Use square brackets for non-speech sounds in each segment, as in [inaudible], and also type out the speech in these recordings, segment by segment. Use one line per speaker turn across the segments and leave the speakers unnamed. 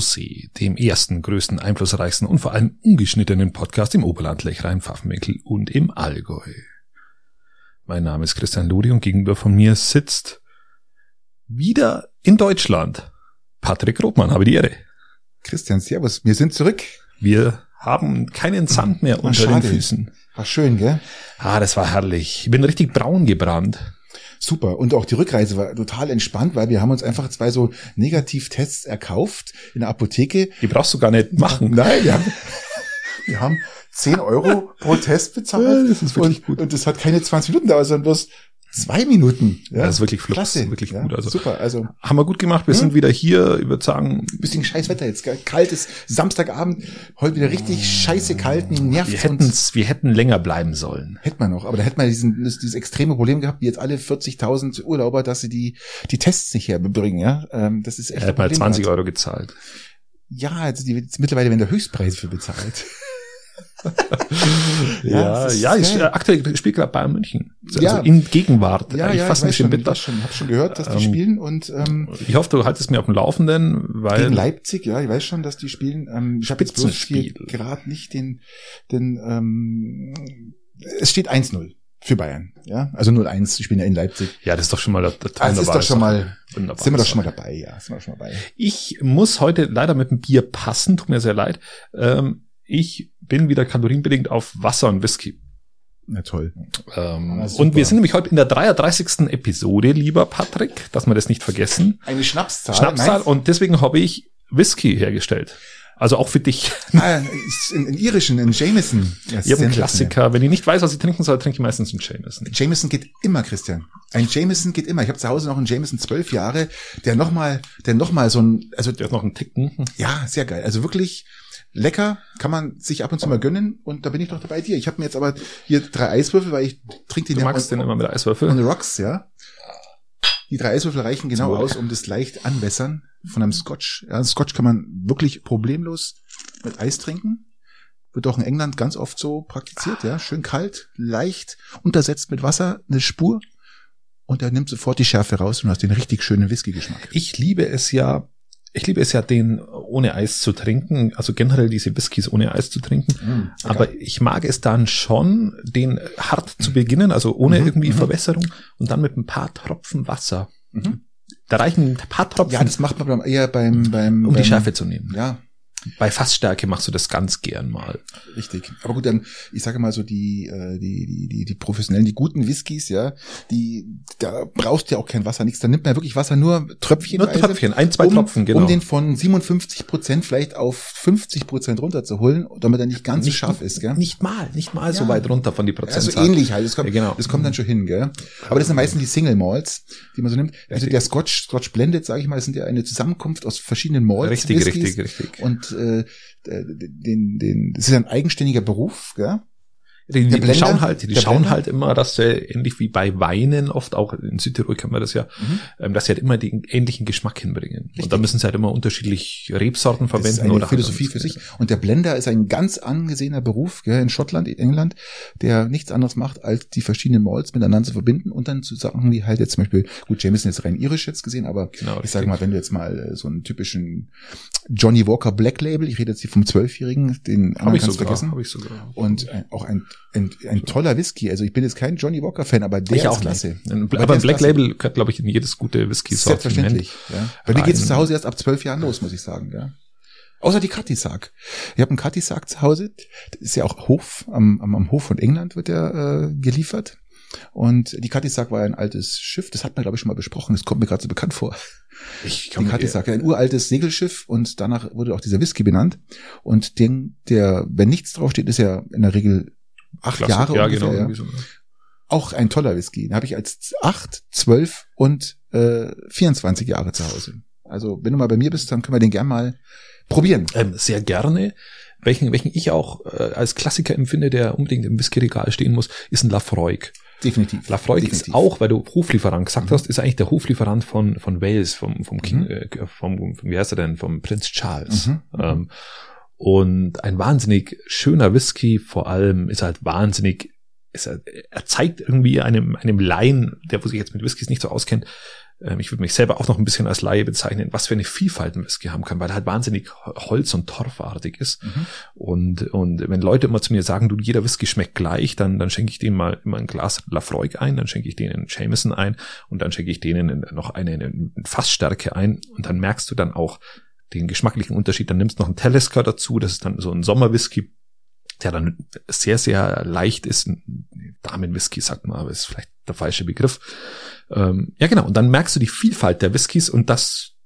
Rosé, dem ersten, größten, einflussreichsten und vor allem ungeschnittenen Podcast im Oberland, Lechrein, Pfaffenwinkel und im Allgäu. Mein Name ist Christian Ludi und gegenüber von mir sitzt wieder in Deutschland Patrick Rothmann. Habe die Ehre.
Christian, Servus. Wir sind zurück.
Wir haben keinen Sand mehr unter
schade.
den Füßen.
War schön, gell?
Ah, das war herrlich. Ich bin richtig braun gebrannt.
Super. Und auch die Rückreise war total entspannt, weil wir haben uns einfach zwei so Negativtests erkauft in der Apotheke.
Die brauchst du gar nicht machen.
Nein, wir haben, [laughs] wir haben 10 Euro pro Test bezahlt.
Ja, das ist wirklich
und,
gut.
Und das hat keine 20 Minuten gedauert, sondern bloß zwei Minuten. Ja,
Das ist wirklich flugs,
Klasse.
wirklich
ja,
gut. Also
super. Also
haben wir gut gemacht. Wir sind wieder hier. Ich würde sagen,
bisschen scheiß Wetter jetzt. Kaltes Samstagabend. Heute wieder richtig scheiße kalt. Nervt
wir
uns.
hätten's, wir hätten länger bleiben sollen.
Hätte man noch, aber da hätte man diesen, dieses extreme Problem gehabt, wie jetzt alle 40.000 Urlauber, dass sie die, die Tests nicht herbringen, ja. Ähm, das ist echt
Er hat mal
Problem
20
grad.
Euro gezahlt.
Ja, also die, jetzt mittlerweile werden der Höchstpreis für bezahlt. [laughs]
Ja,
ist
ja, ich, äh, aktuell spielt gerade Bayern München. Also
Ja.
in Gegenwart.
Ja,
ich
ja,
fast
ich schon,
bitter.
ich schon, hab schon gehört, dass die
Ähm,
spielen und ähm,
Ich hoffe, du haltest mir auf dem Laufenden, weil
gegen Leipzig, ja, ich weiß schon, dass die spielen. Ähm, ich habe jetzt bloß hier gerade nicht den, den ähm, es steht 1-0 für Bayern, ja, also 0-1, die spielen ja in Leipzig.
ja, das ist doch schon mal der, der
Ah, das ist doch schon mal,
wunderbar.
sind wir doch schon mal dabei, ja, sind wir schon mal dabei.
Ich muss heute leider mit dem Bier passen, tut mir sehr leid. Ähm, ich bin wieder kalorienbedingt auf Wasser und Whisky.
Na toll.
Ähm, und wir sind nämlich heute in der 33. Episode, lieber Patrick, dass wir das nicht vergessen.
Eine Schnapszahl.
Schnapszahl und deswegen habe ich Whisky hergestellt. Also auch für dich. [laughs]
Ah, in, in irischen, in Jameson. Ja,
Ich habe einen. Klassiker. Wenn ich nicht weiß, was ich trinken soll, trinke ich meistens einen Jameson.
Jameson geht immer, Christian. Ein Jameson geht immer. Ich habe zu Hause noch einen Jameson zwölf Jahre, der nochmal, der noch mal so ein, also
Der ist noch ein Ticken.
ja, sehr geil. Also wirklich lecker, kann man sich ab und zu mal gönnen. Und da bin ich doch bei dir. Ich habe mir jetzt aber hier drei Eiswürfel, weil ich trinke den
Du
ja
magst den immer mit
on
Eiswürfel.
the rocks, ja. Die drei Eiswürfel reichen genau aus, um das leicht anwässern von einem Scotch. Ja, Scotch kann man wirklich problemlos mit Eis trinken. Wird auch in England ganz oft so praktiziert, ja. Schön kalt, leicht, untersetzt mit Wasser, eine Spur. Und er nimmt sofort die Schärfe raus und hast den richtig schönen Whisky-Geschmack.
Ich liebe es ja, ich liebe es ja, den ohne Eis zu trinken. Also generell diese Whiskys ohne Eis zu trinken.
Mm,
Aber ich mag es dann schon, den hart zu beginnen, also ohne
Mhm,
irgendwie
mhm.
Verwässerung und dann mit ein paar Tropfen Wasser.
Mhm.
Da reichen ein paar Tropfen,
Ja, das macht man eher beim, beim,
um die
beim,
Schärfe zu nehmen.
Ja,
Bei Fassstärke machst du das ganz gern mal.
Richtig. Aber gut, dann, ich sage mal so, die, äh, die, die, die, die professionellen, die guten Whiskys, ja, die, da brauchst du ja auch kein Wasser, nichts. Da nimmt man wirklich Wasser, nur Tröpfchen.
Nur Tröpfchen, ein, zwei
um,
Tropfen, genau.
Um den von 57 Prozent vielleicht auf 50 Prozent runterzuholen, damit er nicht ganz so
Nicht-
scharf ist, gell?
Nicht mal, nicht mal so
Ja.
weit runter von die
Also
Prozentzahl.
ähnlich halt, das kommt,
Ja, genau.
das kommt dann schon hin, gell? Aber das sind meistens die Single Malts, die man so nimmt. Also
Richtig.
der Scotch, Scotch Blended, sage ich mal, das sind ja eine Zusammenkunft aus verschiedenen Malts.
Richtig,
Whiskys.
richtig, richtig.
Und äh, den, den, das ist ein eigenständiger Beruf, gell?
Die, die
Blender?
schauen halt, die
Der
schauen
Blender?
halt immer, dass sie ähnlich wie bei Weinen oft, auch in Südtirol kann man das ja,
Mhm.
ähm, dass sie halt immer den ähnlichen Geschmack hinbringen.
Richtig.
Und da müssen sie halt immer unterschiedlich Rebsorten
Das ist
verwenden
eine
oder
Philosophie
halt
für sich. Und der Blender ist ein ganz angesehener Beruf gell, in Schottland, in England, der nichts anderes macht, als die verschiedenen Malls miteinander zu verbinden und dann zu sagen, wie halt jetzt zum Beispiel, gut, Jameson ist rein irisch jetzt gesehen, aber
Genau,
ich sage
richtig.
mal, wenn du jetzt mal äh, so einen typischen Johnny Walker Black Label, ich rede jetzt hier vom Zwölfjährigen, den
Habe ich sogar,
vergessen.
habe ich sogar.
Und ein, auch ein, ein, ein toller Whisky. Also ich bin jetzt kein Johnny Walker Fan, aber der
ich
ist
auch
klasse.
nicht.
Aber
aber Black
klasse.
Label gehört, glaube ich, in jedes gute Whisky-Sortiment.
Selbstverständlich. Ja. Bei mir
Rein.
geht's zu Hause erst ab zwölf Jahren los, muss ich sagen. Ja. Außer die Katisak. Ich habe einen Katisak zu Hause. Das ist ja auch Hof, am, am, am Hof von England wird der äh, geliefert. Und die Katisak war ja ein altes Schiff, das hat man, glaube ich, schon mal besprochen. Das kommt mir gerade so bekannt vor.
Ich
Die
kann mir
Katisak, ein uraltes Segelschiff und danach wurde auch dieser Whisky benannt. Und den, der, wenn nichts draufsteht, ist ja in der Regel acht
Klasse.
Jahre
ja,
ungefähr,
genau.
ja.
so.
Auch ein toller Whisky. Den habe ich als acht, zwölf und äh, 24 Jahre zu Hause. Also wenn du mal bei mir bist, dann können wir den gern mal probieren.
Ähm, sehr gerne. Welchen, welchen ich auch äh, als Klassiker empfinde, der unbedingt im Whisky-Regal stehen muss, ist ein Lafroig.
Definitiv.
Lafroig ist auch, weil du Hoflieferant gesagt
Mhm.
hast, ist eigentlich der Hoflieferant von, von Wales, vom, vom King,
Mhm.
äh, vom, vom, wie heißt er denn, vom Prinz Charles.
Mhm.
Ähm, und ein wahnsinnig schöner Whisky, vor allem ist halt wahnsinnig, ist er, er zeigt irgendwie einem, einem Laien, der wo sich jetzt mit Whiskys nicht so auskennt, ähm, ich würde mich selber auch noch ein bisschen als Laie bezeichnen, was für eine Vielfalt ein Whisky haben kann, weil er halt wahnsinnig Holz- und Torfartig ist. Mhm. Und, und wenn Leute immer zu mir sagen, du, jeder Whisky schmeckt gleich, dann, dann schenke ich denen mal immer ein Glas Lafroig ein, dann schenke ich denen einen Jameson ein und dann schenke ich denen noch eine, eine Fassstärke ein und dann merkst du dann auch den geschmacklichen Unterschied. Dann nimmst du noch einen Talisker dazu, das ist dann so ein Sommerwhisky, der dann sehr, sehr leicht ist. Damenwhisky sagt man, aber ist vielleicht der falsche Begriff. Ähm, ja, genau. Und dann merkst du die Vielfalt der Whiskys und das,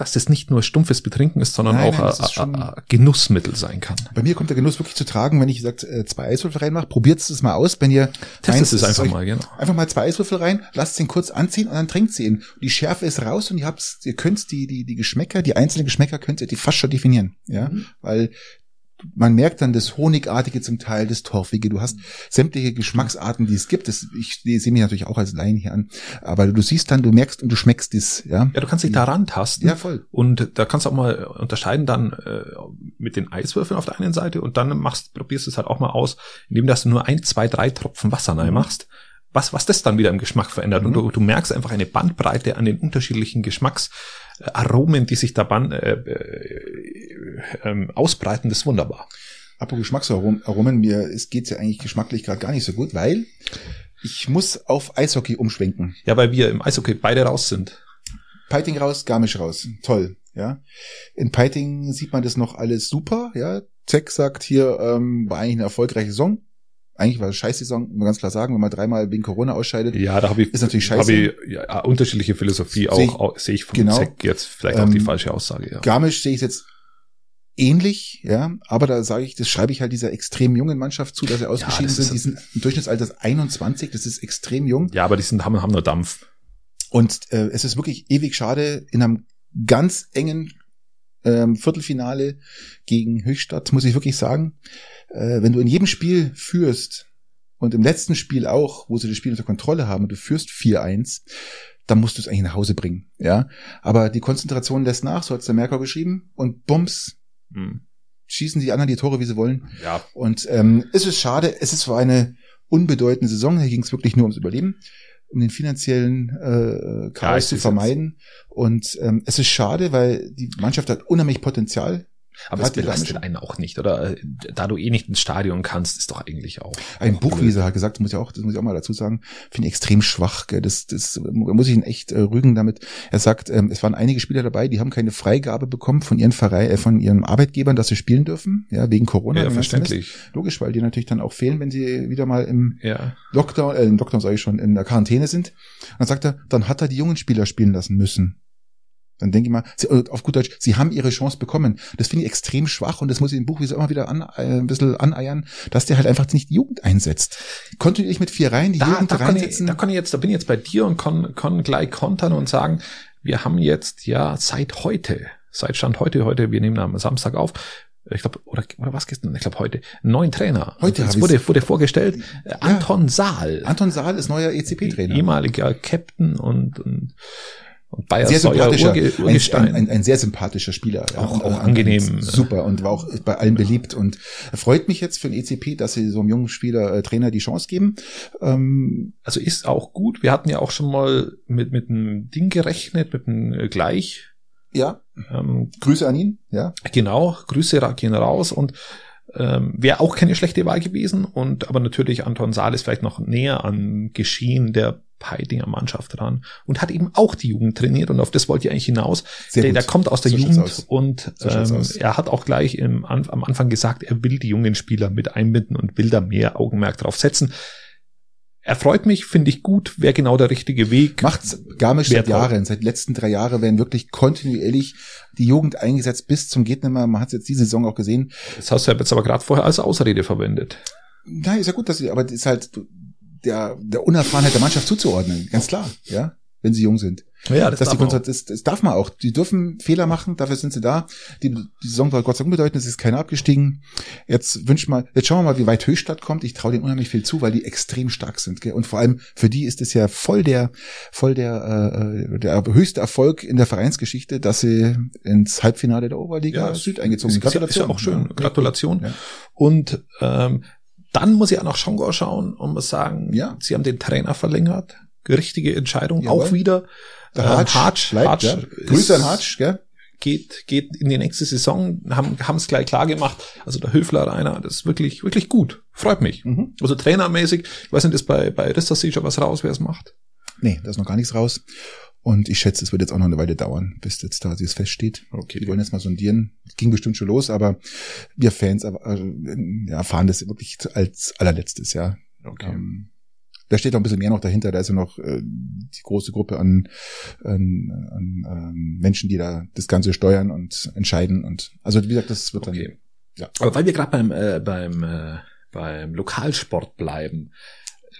dass das nicht nur stumpfes Betrinken ist, sondern nein, auch nein, ein, ein Genussmittel sein kann.
Bei mir kommt der Genuss wirklich zu tragen, wenn ich sagt äh, zwei Eiswürfel reinmache. Probiert es mal aus, wenn ihr
testet es einfach mal, genau.
Einfach mal zwei Eiswürfel rein, lasst ihn kurz anziehen und dann trinkt sie ihn. Die Schärfe ist raus und ihr habt, ihr könnt die die die Geschmäcker, die einzelnen Geschmäcker könnt ihr die fast schon definieren, ja, mhm. weil man merkt dann das Honigartige zum Teil, das Torfige. Du hast sämtliche Geschmacksarten, die es gibt. Das, ich, sehe mich natürlich auch als Laien hier an. Aber du siehst dann, du merkst und du schmeckst das. Ja,
ja du kannst dich daran tasten.
Ja, voll.
Und da kannst du auch mal unterscheiden dann äh, mit den Eiswürfeln auf der einen Seite und dann machst, probierst du es halt auch mal aus, indem dass du nur ein, zwei, drei Tropfen Wasser rein machst was, was das dann wieder im Geschmack verändert. Mhm. Und du, du merkst einfach eine Bandbreite an den unterschiedlichen Geschmacksaromen, die sich da ban, äh, äh, äh, ausbreiten, das ist wunderbar.
Apropos Geschmacksaromen, mir es geht's ja eigentlich geschmacklich gerade gar nicht so gut, weil ich muss auf Eishockey umschwenken.
Ja, weil wir im Eishockey beide raus sind.
Peiting raus, Garmisch raus. Toll, ja. In Peiting sieht man das noch alles super, ja. Zeck sagt hier, ähm, war eigentlich eine erfolgreiche Saison eigentlich war es Scheißsaison, muss man ganz klar sagen, wenn man dreimal wegen Corona ausscheidet.
Ja, da habe ich,
ist natürlich scheiße. Hab
ich ja, unterschiedliche Philosophie seh ich, auch, sehe ich von genau, Zeck jetzt vielleicht auch die ähm, falsche Aussage.
Ja. Garmisch sehe ich jetzt ähnlich, ja, aber da sage ich, das schreibe ich halt dieser extrem jungen Mannschaft zu, dass sie ausgeschieden ja, sind. Die sind im Durchschnittsalter 21, das ist extrem jung.
Ja, aber die sind, haben, haben nur Dampf.
Und äh, es ist wirklich ewig schade, in einem ganz engen ähm, Viertelfinale gegen Höchstadt, muss ich wirklich sagen, äh, wenn du in jedem Spiel führst und im letzten Spiel auch, wo sie das Spiel unter Kontrolle haben und du führst 4-1, dann musst du es eigentlich nach Hause bringen, ja. Aber die Konzentration lässt nach, so hat es der Merkur geschrieben, und bums, hm. schießen die anderen die Tore, wie sie wollen.
Ja.
Und ähm, es ist schade, es ist zwar eine unbedeutende Saison, hier ging es wirklich nur ums Überleben um den finanziellen äh, Chaos ja, zu vermeiden. Und ähm, es ist schade, weil die Mannschaft hat unheimlich Potenzial.
Aber es belastet einen auch nicht, oder? Da du eh nicht ins Stadion kannst, ist doch eigentlich auch.
Ein Buch, wie er hat gesagt, das muss ich auch, das muss ich auch mal dazu sagen, finde ich extrem schwach. Gell? Das, das muss ich ihn echt äh, rügen damit. Er sagt, ähm, es waren einige Spieler dabei, die haben keine Freigabe bekommen von ihren Verein, äh, von ihren Arbeitgebern, dass sie spielen dürfen, ja, wegen Corona.
Ja, verständlich.
Logisch, weil die natürlich dann auch fehlen, wenn sie wieder mal im
ja.
Lockdown, äh, im Lockdown sage ich schon, in der Quarantäne sind. Und dann sagt er, dann hat er die jungen Spieler spielen lassen müssen. Dann denke ich mal, sie, auf gut Deutsch, sie haben ihre Chance bekommen. Das finde ich extrem schwach und das muss ich im Buch wie so immer wieder an, äh, ein bisschen aneiern, dass der halt einfach nicht die Jugend einsetzt. Kontinuierlich mit vier Reihen die
da,
Jugend
da reinsetzen. Ich, da kann ich jetzt, da bin ich jetzt bei dir und kann, kann gleich kontern und sagen, wir haben jetzt ja seit heute, seit Stand heute, heute, wir nehmen am Samstag auf, ich glaube, oder, oder was gestern? Ich glaube heute, neuen Trainer.
Heute
es wurde, wurde vorgestellt, ja. Anton Saal.
Anton Saal ist neuer ECP-Trainer.
Ehemaliger Captain und, und und Bayer
sehr sympathischer, Urgestein. Ein, ein, ein, sehr sympathischer Spieler.
Auch, auch angenehm.
Super und war auch bei allen beliebt und freut mich jetzt für den ECP, dass sie so einem jungen Spieler, äh, Trainer die Chance geben.
Ähm, also ist auch gut. Wir hatten ja auch schon mal mit, mit einem Ding gerechnet, mit einem äh, Gleich.
Ja. Ähm, Grüße an ihn, ja.
Genau, Grüße gehen raus und ähm, Wäre auch keine schlechte Wahl gewesen und aber natürlich Anton Saal ist vielleicht noch näher an Geschehen der Peidinger Mannschaft dran und hat eben auch die Jugend trainiert und auf das wollte ich eigentlich hinaus. Sehr der, der kommt aus der so Jugend aus. und so ähm, er hat auch gleich im, am Anfang gesagt, er will die jungen Spieler mit einbinden und will da mehr Augenmerk drauf setzen. Er freut mich, finde ich gut, wäre genau der richtige Weg.
Macht's Garmisch seit Jahren, seit letzten drei Jahren werden wirklich kontinuierlich die Jugend eingesetzt bis zum geht nimmer. Man hat es jetzt diese Saison auch gesehen.
Das hast du ja jetzt aber gerade vorher als Ausrede verwendet.
Nein, ist ja gut, dass sie, aber das ist halt der, der Unerfahrenheit der Mannschaft zuzuordnen, ganz klar, ja, wenn sie jung sind.
Ja, das,
dass darf die man das, das darf man auch. Die dürfen Fehler machen, dafür sind sie da. Die, die Saison war Gott sei Dank unbedeutend, es ist keiner abgestiegen. Jetzt wünsch mal, jetzt schauen wir mal, wie weit Höchstadt kommt. Ich traue denen unheimlich viel zu, weil die extrem stark sind. Gell? Und vor allem für die ist es ja voll der, voll der, äh, der höchste Erfolg in der Vereinsgeschichte, dass sie ins Halbfinale der Oberliga ja, Süd eingezogen sind.
Gratulation. Ist ja auch schön. Gratulation. Ja. Und ähm, dann muss ich auch nach Schongau schauen und muss sagen,
ja.
sie haben den Trainer verlängert. Richtige Entscheidung. Jawohl. Auch wieder
Der
Ähm,
Hartsch,
Hartsch,
bleibt,
Hartsch
ja. Grüße an Hartsch, gell?
geht, geht in die nächste Saison, haben haben es gleich klar gemacht. Also der Höfler Rainer, das ist wirklich, wirklich gut. Freut mich.
Mhm.
Also trainermäßig, ich weiß nicht, ist bei, bei Ristassi schon was raus, wer es macht?
Nee, da ist noch gar nichts raus. Und ich schätze, es wird jetzt auch noch eine Weile dauern, bis jetzt da dieses feststeht.
Okay.
Die wollen jetzt mal sondieren. Ging bestimmt schon los, aber wir Fans äh, ja, erfahren das wirklich als allerletztes, ja.
Okay.
Ähm, da steht auch ein bisschen mehr noch dahinter. Da ist ja noch äh, die große Gruppe an, an, an ähm, Menschen, die da das Ganze steuern und entscheiden. Und also wie gesagt, das wird
Okay.
dann. Ja.
Aber weil wir gerade beim, äh, beim, äh, beim Lokalsport bleiben,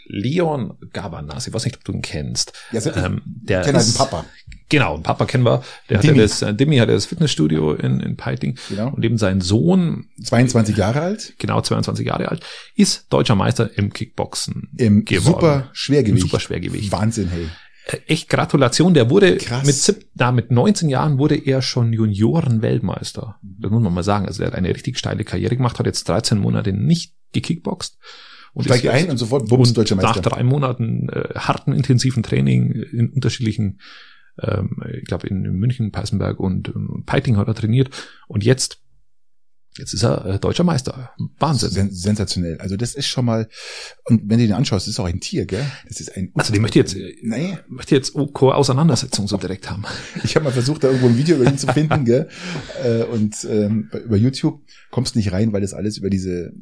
Leon Gabanas, ich weiß nicht, ob du ihn kennst.
Ja,
Ähm, der
Ich kenne halt
ist-
Papa.
Genau, einen Papa kennen wir. Der hat ja
Dimi.
das, äh, Dimi hat ja das Fitnessstudio in, in Peiting.
Genau.
Und eben sein Sohn,
22 Jahre alt.
genau 22 Jahre alt, ist deutscher Meister im Kickboxen
Im
geworden.
super Schwergewicht.
Im Superschwergewicht.
Wahnsinn, hey.
Äh, Echt Gratulation, der wurde
Krass.
mit, sieb, na, mit 19 Jahren wurde er schon Junioren-Weltmeister. Das muss man mal sagen. Also er hat eine richtig steile Karriere gemacht, hat jetzt 13 Monate nicht gekickboxt. Und
Steigt ein und sofort Bums deutscher
nach
Meister.
drei Monaten äh, harten, intensiven Training in unterschiedlichen, ähm, ich glaube in München, Peißenberg und, und Peiting hat er trainiert. Und jetzt, jetzt ist er äh, deutscher Meister. Wahnsinn.
Sen sensationell. Also das ist schon mal, und wenn du den anschaust, das ist auch ein Tier, gell? Das ist ein.
Also die möchte jetzt, äh,
Nee,
möchte jetzt OK Auseinandersetzung so direkt haben. [laughs]
ich habe mal versucht, da irgendwo ein Video über ihn zu finden, gell? Äh, und ähm, über YouTube kommst du nicht rein, weil das alles über diese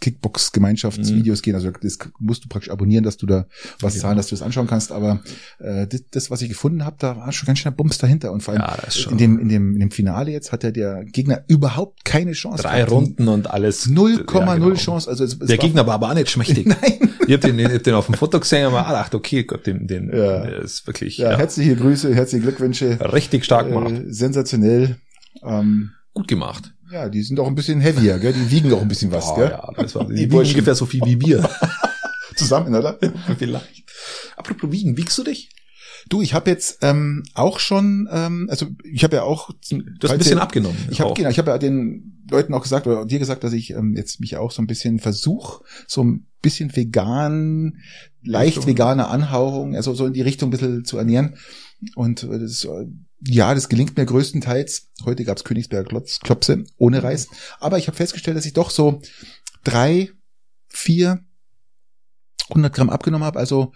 Kickbox-Gemeinschaftsvideos gehen. Also das musst du praktisch abonnieren, dass du da was
Ja.
zahlen, dass du das anschauen kannst. Aber äh, das, das, was ich gefunden habe, da war schon ganz schön ein Bums dahinter. Und vor allem
Ja,
in, dem, in, dem, in dem Finale jetzt hat ja der Gegner überhaupt keine Chance.
Drei
gehabt.
Runden und alles.
0,0
Ja, genau.
Chance. Also es, es
Der
war-
Gegner war aber auch nicht schmächtig. [laughs]
Nein.
Ich hab den, ich hab den auf dem Foto gesehen und war gedacht, okay, Gott, den, den,
Ja.
der ist wirklich
Ja,
ja,
herzliche Grüße, herzliche Glückwünsche.
richtig stark gemacht.
Äh, sensationell. Ähm,
Gut gemacht.
Ja, die sind auch ein bisschen heavier, gell? Die wiegen auch ein bisschen was,
Oh,
gell?
ja, das war
Die
die wiegen ungefähr so viel wie wir. [laughs]
Zusammen, oder? [laughs]
Vielleicht. Apropos wiegen, wiegst du dich?
Du, ich habe jetzt ähm, auch schon, ähm, also ich habe ja auch,
Du hast ein bisschen abgenommen.
Ich habe genau, ich habe ja den Leuten auch gesagt oder dir gesagt, dass ich ähm, jetzt mich auch so ein bisschen versuch, so ein bisschen vegan, leicht
Richtung.
vegane Anhauchung, also so in die Richtung ein bisschen zu ernähren. Und äh, das, äh, ja, das gelingt mir größtenteils. Heute gab's Königsberger Klopse ohne Reis. Aber ich habe festgestellt, dass ich doch so drei, vier, 100 Gramm abgenommen habe. Also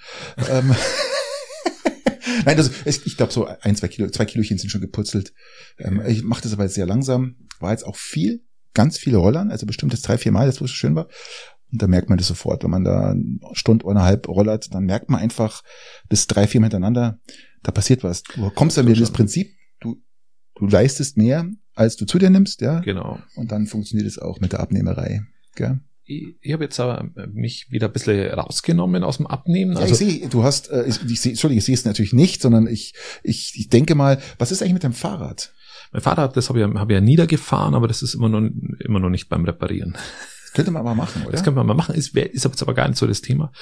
ähm, [laughs] Nein, also ich glaube so ein, zwei Kilo, zwei Kilochen sind schon geputzelt. Ähm, ich mache das aber jetzt sehr langsam. War jetzt auch viel, ganz viele Rollern, also bestimmt das drei, vier Mal, das wo es schön war. Und da merkt man das sofort, wenn man da eine Stunde oder halb rollert, dann merkt man einfach, das drei, vier hintereinander, da passiert was. Du kommst dann wieder in das Prinzip, du, du leistest mehr, als du zu dir nimmst, ja.
Genau.
Und dann funktioniert es auch mit der Abnehmerei. Gell?
Ich, ich habe jetzt aber mich wieder ein bisschen rausgenommen aus dem Abnehmen.
Ja,
Also,
ich sehe, du hast, äh, ich, ich Entschuldigung, ich sehe es natürlich nicht, sondern ich, ich, ich denke mal, was ist eigentlich mit deinem Fahrrad?
mein Fahrrad, das habe ich, ja- hab ich ja niedergefahren, aber das ist immer noch, immer noch nicht beim Reparieren.
Das könnte man aber machen, oder?
Das können wir mal machen, ist, ist aber jetzt aber gar nicht so das Thema.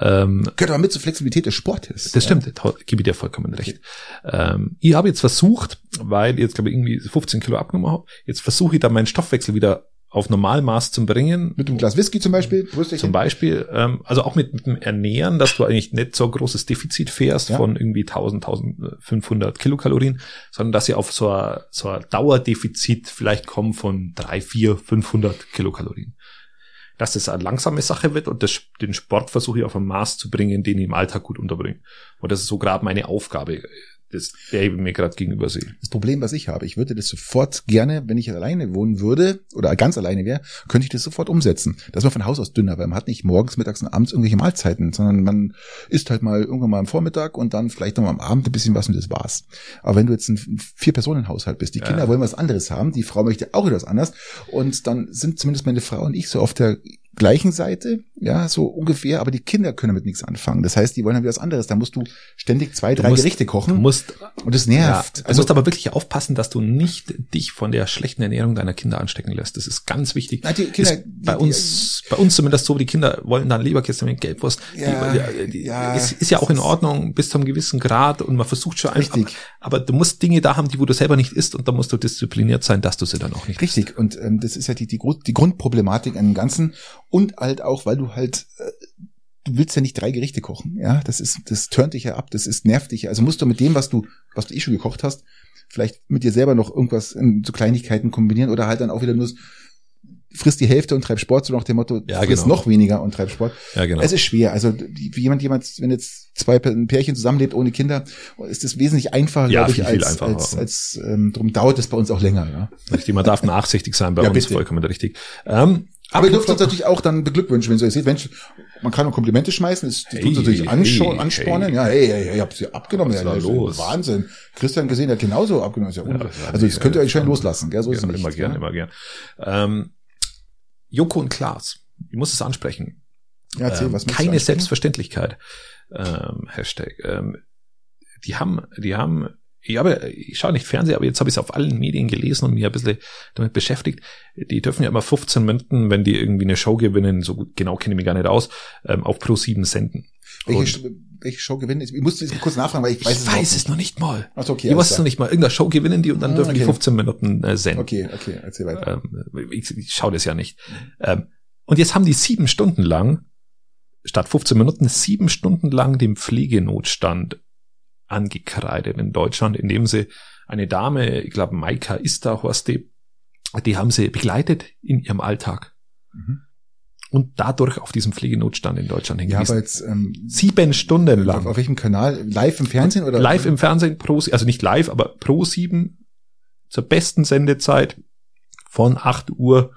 Ähm,
Gehört aber mit zur Flexibilität des Sportes.
Das stimmt, da gebe ich dir vollkommen recht. Ähm, ich habe jetzt versucht, weil ich jetzt glaube ich irgendwie 15 Kilo abgenommen habe, jetzt versuche ich da meinen Stoffwechsel wieder auf Normalmaß zu bringen.
Mit einem Glas Whisky zum Beispiel, Brüsterchen.
Zum Beispiel, ähm, also auch mit, mit dem Ernähren, dass du eigentlich nicht so ein großes Defizit fährst
Ja.
von irgendwie 1000, 1500 Kilokalorien, sondern dass sie auf so ein, so ein Dauerdefizit vielleicht kommen von 3, 4, 500 Kilokalorien. Dass das eine langsame Sache wird und das, den Sport versuche ich auf ein Maß zu bringen, den ich im Alltag gut unterbringe. Und das ist so gerade meine Aufgabe, das, der ich mir gerade gegenüber sehe.
Das Problem, was ich habe, ich würde das sofort gerne, wenn ich alleine wohnen würde oder ganz alleine wäre, könnte ich das sofort umsetzen. Dass man von Haus aus dünner, weil man hat nicht morgens, mittags und abends irgendwelche Mahlzeiten, sondern man isst halt mal irgendwann mal am Vormittag und dann vielleicht noch mal am Abend ein bisschen was und das war's. Aber wenn du jetzt ein Vier-Personen-Haushalt bist, die Kinder
Ja.
wollen was anderes haben, die Frau möchte auch etwas anderes und dann sind zumindest meine Frau und ich so auf der gleichen Seite, ja, so ungefähr, aber die Kinder können damit nichts anfangen. Das heißt, die wollen dann wieder was anderes. Da musst du ständig zwei, drei
musst-
Gerichte
Du
kochen
musst
und das
Ja,
nervt.
du musst aber wirklich aufpassen, dass du nicht dich von der schlechten Ernährung deiner Kinder anstecken lässt. Das ist ganz wichtig.
Na, die Kinder-
ist bei
die- die-
uns, bei uns zumindest so, die Kinder wollen dann Leberkäse mit Gelbwurst.
Ja,
die, die,
ja,
ist, ist ja auch in Ordnung bis zu einem gewissen Grad und man versucht schon einfach. Aber, aber du musst Dinge da haben, die wo du selber nicht isst und da musst du diszipliniert sein, dass du sie dann auch nicht isst.
Richtig, und ähm, das ist ja die, die, Grund, die Grundproblematik an dem Ganzen und halt auch, weil du halt äh, du willst ja nicht drei Gerichte kochen, ja, das ist, das turnt dich ja ab, das ist nervt dich. Also musst du mit dem, was du, was du eh schon gekocht hast, vielleicht mit dir selber noch irgendwas in so Kleinigkeiten kombinieren oder halt dann auch wieder nur frisst die Hälfte und treib Sport, so nach dem Motto,
Ja,
frisst
genau.
noch weniger und treib Sport.
Ja, genau.
Es ist schwer. Also wie jemand, jemand, wenn jetzt zwei ein Pärchen zusammenlebt ohne Kinder, ist es wesentlich einfacher,
Ja,
glaube ich,
viel,
als,
einfacher.
als, als ähm, darum dauert es bei uns auch länger, ja.
Richtig, man darf [laughs] nachsichtig sein bei
Ja,
uns,
bitte.
vollkommen richtig. Ähm,
Aber ihr dürft uns natürlich auch dann beglückwünschen, wenn ihr seht, Mensch, man kann auch Komplimente schmeißen, das, das
Hey,
tut natürlich
hey,
anspornen.
hey.
Ja, hey, hey, hey, ihr habt sie abgenommen.
Was
ja,
war
das
los?
Wahnsinn. Christian gesehen, der hat genauso abgenommen. Ist ja un-
Ja,
also das könnt ihr euch schön
ja,
loslassen, gell? so ist es nicht.
immer gern,
ja.
immer gern. Ähm, Joko und Klaas, ich muss es ansprechen.
Ja, erzähl,
ähm,
was du
keine? Selbstverständlichkeit. Ähm, Hashtag. Ähm, die haben, die haben, ich, habe, ich schaue nicht Fernsehen, aber jetzt habe ich es auf allen Medien gelesen und mich ein bisschen damit beschäftigt. Die dürfen ja immer 15 Minuten, wenn die irgendwie eine Show gewinnen, so gut, genau kenne ich mich gar nicht aus, ähm, auf Pro 7 senden.
Welche, welche Show gewinnt? Ich jetzt kurz nachfragen, weil ich weiß
ich
es
weiß es noch nicht mal.
Ach, okay,
ich weiß es noch nicht mal. Irgendeine Show gewinnen die und dann
Ah,
dürfen die
okay.
15 Minuten äh, senden.
Okay, okay, erzähl weiter.
Ähm, ich, ich schaue das ja nicht. Ähm, und jetzt haben die sieben Stunden lang, statt 15 Minuten, sieben Stunden lang den Pflegenotstand angekreidet in Deutschland, indem sie eine Dame, ich glaube Maika Isterhorst, die, die haben sie begleitet in ihrem Alltag
Mhm.
und dadurch auf diesen Pflegenotstand in Deutschland
Ja, aber
hingewiesen.
jetzt ähm,
sieben Stunden
auf,
lang.
auf welchem Kanal? Live im Fernsehen oder?
Live im Fernsehen, pro, also nicht live, aber pro sieben zur besten Sendezeit von 8 Uhr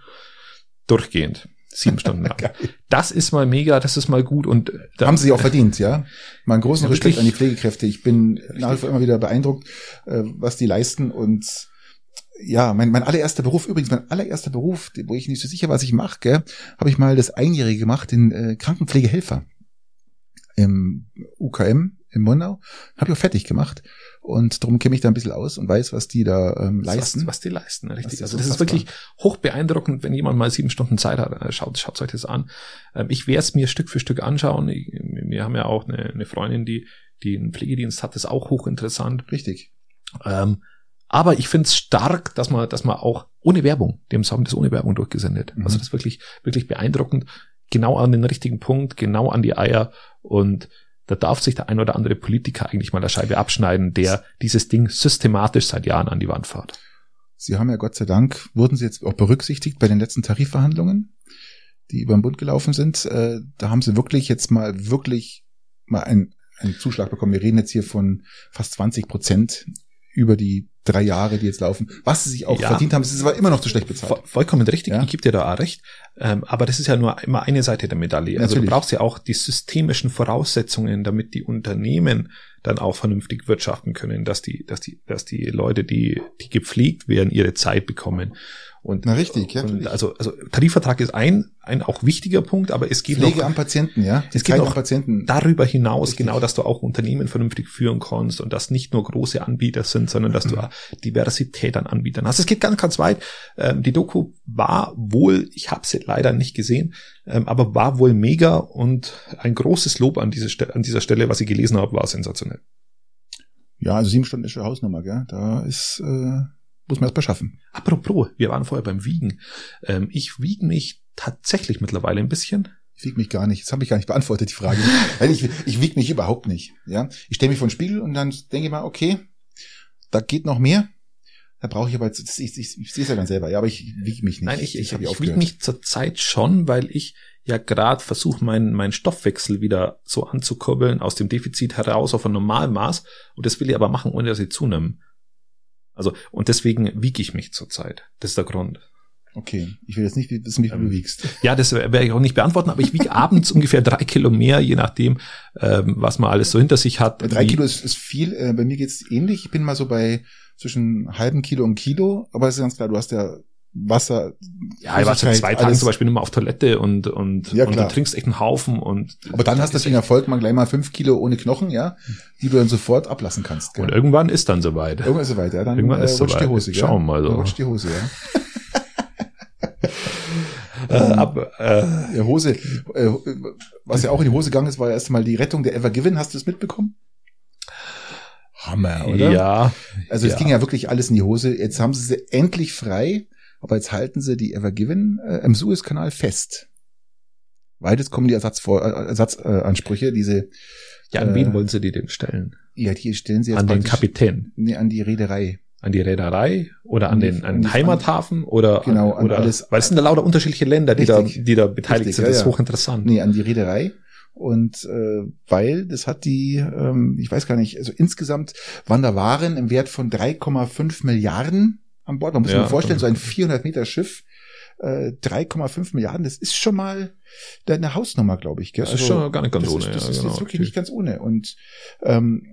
durchgehend. Sieben Stunden lang. [laughs] Das ist mal mega, das ist mal gut und da,
Haben sie auch verdient, ja. Mal einen großen Respekt an die Pflegekräfte. Ich bin nach wie vor immer wieder beeindruckt, äh, was die leisten und ja, mein, mein allererster Beruf, übrigens mein allererster Beruf, wo ich nicht so sicher, was ich mache, gell, habe ich mal das Einjährige gemacht, den äh, Krankenpflegehelfer im UKM in Monau. Habe ich auch fertig gemacht und darum kenne ich da ein bisschen aus und weiß, was die da ähm, leisten.
was, was die leisten, richtig. also das ist wirklich hoch beeindruckend, wenn jemand mal sieben Stunden Zeit hat. äh, Schaut, schaut euch das an. Ähm, Ich werde es mir Stück für Stück anschauen. Ich, wir haben ja auch eine, eine Freundin, die, die einen Pflegedienst hat, das ist auch hochinteressant.
Richtig.
Ähm, aber ich finde es stark, dass man, dass man auch ohne Werbung, die haben das ohne Werbung durchgesendet.
Mhm.
Also das ist wirklich, wirklich beeindruckend. Genau an den richtigen Punkt, genau an die Eier. Und da darf sich der ein oder andere Politiker eigentlich mal der Scheibe abschneiden, der dieses Ding systematisch seit Jahren an die Wand fährt.
Sie haben ja Gott sei Dank, wurden Sie jetzt auch berücksichtigt bei den letzten Tarifverhandlungen, die über den Bund gelaufen sind. Äh, da haben Sie wirklich jetzt mal wirklich mal einen, einen Zuschlag bekommen. Wir reden jetzt hier von fast 20 Prozent über die drei Jahre, die jetzt laufen. Was Sie sich auch
Ja.
verdient haben, es ist aber immer noch zu schlecht bezahlt.
Voll, vollkommen richtig,
Ja.
ich gebe dir da auch recht. Ähm, aber das ist ja nur immer eine Seite der Medaille. Also du
Natürlich.
brauchst ja auch die systemischen Voraussetzungen, damit die Unternehmen dann auch vernünftig wirtschaften können, dass die, dass die, dass die Leute, die, die gepflegt werden, ihre Zeit bekommen. Und,
Na, richtig, ja,
und also, also Tarifvertrag ist ein, ein auch wichtiger Punkt, aber es geht
Pflege
noch
am Patienten, ja.
Es geht
Zeit
noch
Patienten.
darüber hinaus,
Richtig.
genau, dass du auch Unternehmen vernünftig führen kannst und dass nicht nur große Anbieter sind, sondern dass du
Mhm.
auch Diversität an Anbietern hast. Es geht ganz, ganz weit. Ähm, die Doku war wohl, ich habe sie leider nicht gesehen, ähm, aber war wohl mega und ein großes Lob an, diese an dieser Stelle, was ich gelesen habe, war sensationell.
Ja, also sieben Stunden ist schon Hausnummer, gell. Da ist, äh, muss man erst mal schaffen.
Apropos, wir waren vorher beim Wiegen. Ähm, ich wiege mich tatsächlich mittlerweile ein bisschen.
Ich wieg mich gar nicht. Das habe ich gar nicht beantwortet, die Frage. [laughs] Ich, ich wieg mich überhaupt nicht. Ja, Ich stelle mich vor den Spiegel und dann denke ich mal, okay, da geht noch mehr. Da brauche ich aber jetzt, das- ich, ich, ich sehe es ja dann selber, ja, aber ich wiege mich nicht.
Nein, ich, ich, ich, ich wiege mich zurzeit schon, weil ich ja gerade versuche, meinen meinen Stoffwechsel wieder so anzukurbeln, aus dem Defizit heraus auf ein Normalmaß. Und das will ich aber machen, ohne dass ich zunehme. Also, und deswegen wiege ich mich zurzeit. Das ist der Grund.
Okay, ich will jetzt nicht wissen, wie viel
Ähm,
du wiegst.
Ja, das werde ich auch nicht beantworten, aber ich wiege [laughs] abends ungefähr drei Kilo mehr, je nachdem, ähm, was man alles so hinter sich hat.
Bei drei Kilo ist, ist viel. Äh, bei mir geht's ähnlich. Ich bin mal so bei zwischen halben Kilo und Kilo. Aber es ist ganz klar, du hast ja Wasser.
Ja, ich war seit zwei Tagen
alles.
zum Beispiel immer auf Toilette und, und,
Ja,
und du trinkst echt einen Haufen und.
Aber dann hast du den Erfolg mal gleich mal fünf Kilo ohne Knochen, ja, die du dann sofort ablassen kannst. Gell?
Und irgendwann ist dann soweit.
Irgendwann ist es weiter, ja, dann
Irgendwann
äh,
ist
rutscht die
soweit.
Hose, gell?
Schauen wir mal so.
Dann rutscht die Hose, ja. [laughs]
Äh, ab, äh,
Ja, Hose, äh, was ja auch in die Hose gegangen ist, war ja erst mal die Rettung der Ever Given. Hast du das mitbekommen? Hammer, oder?
Ja,
Also es
ja.
ging ja wirklich alles in die Hose. Jetzt haben sie sie endlich frei, aber jetzt halten sie die Ever Given äh, im Suezkanal fest. Beides kommen die äh, Ersatzansprüche, diese
Ja, an
Äh,
wen wollen sie die denn stellen?
ja, die stellen sie jetzt
An den Kapitän?
nee, an die Reederei.
An die Reederei oder an den, an den Heimathafen oder
Genau, an
oder
alles-
weil es sind ja lauter unterschiedliche Länder, die da,
Richtig.
die da beteiligt
Richtig,
sind.
ja,
das ist
ja.
hochinteressant.
Nee, an die Reederei. Und äh, weil das hat die, ähm, ich weiß gar nicht, also insgesamt waren da Waren im Wert von 3,5 Milliarden an Bord. Man muss sich
Ja,
mal vorstellen, so ein
okay.
400 Meter Schiff, äh, 3,5 Milliarden, das ist schon mal eine Hausnummer, glaube ich. Gell?
Das ist schon gar nicht ganz
das
ohne,
Ist, das
ja,
ist
genau.
jetzt wirklich nicht ganz ohne. Und ähm,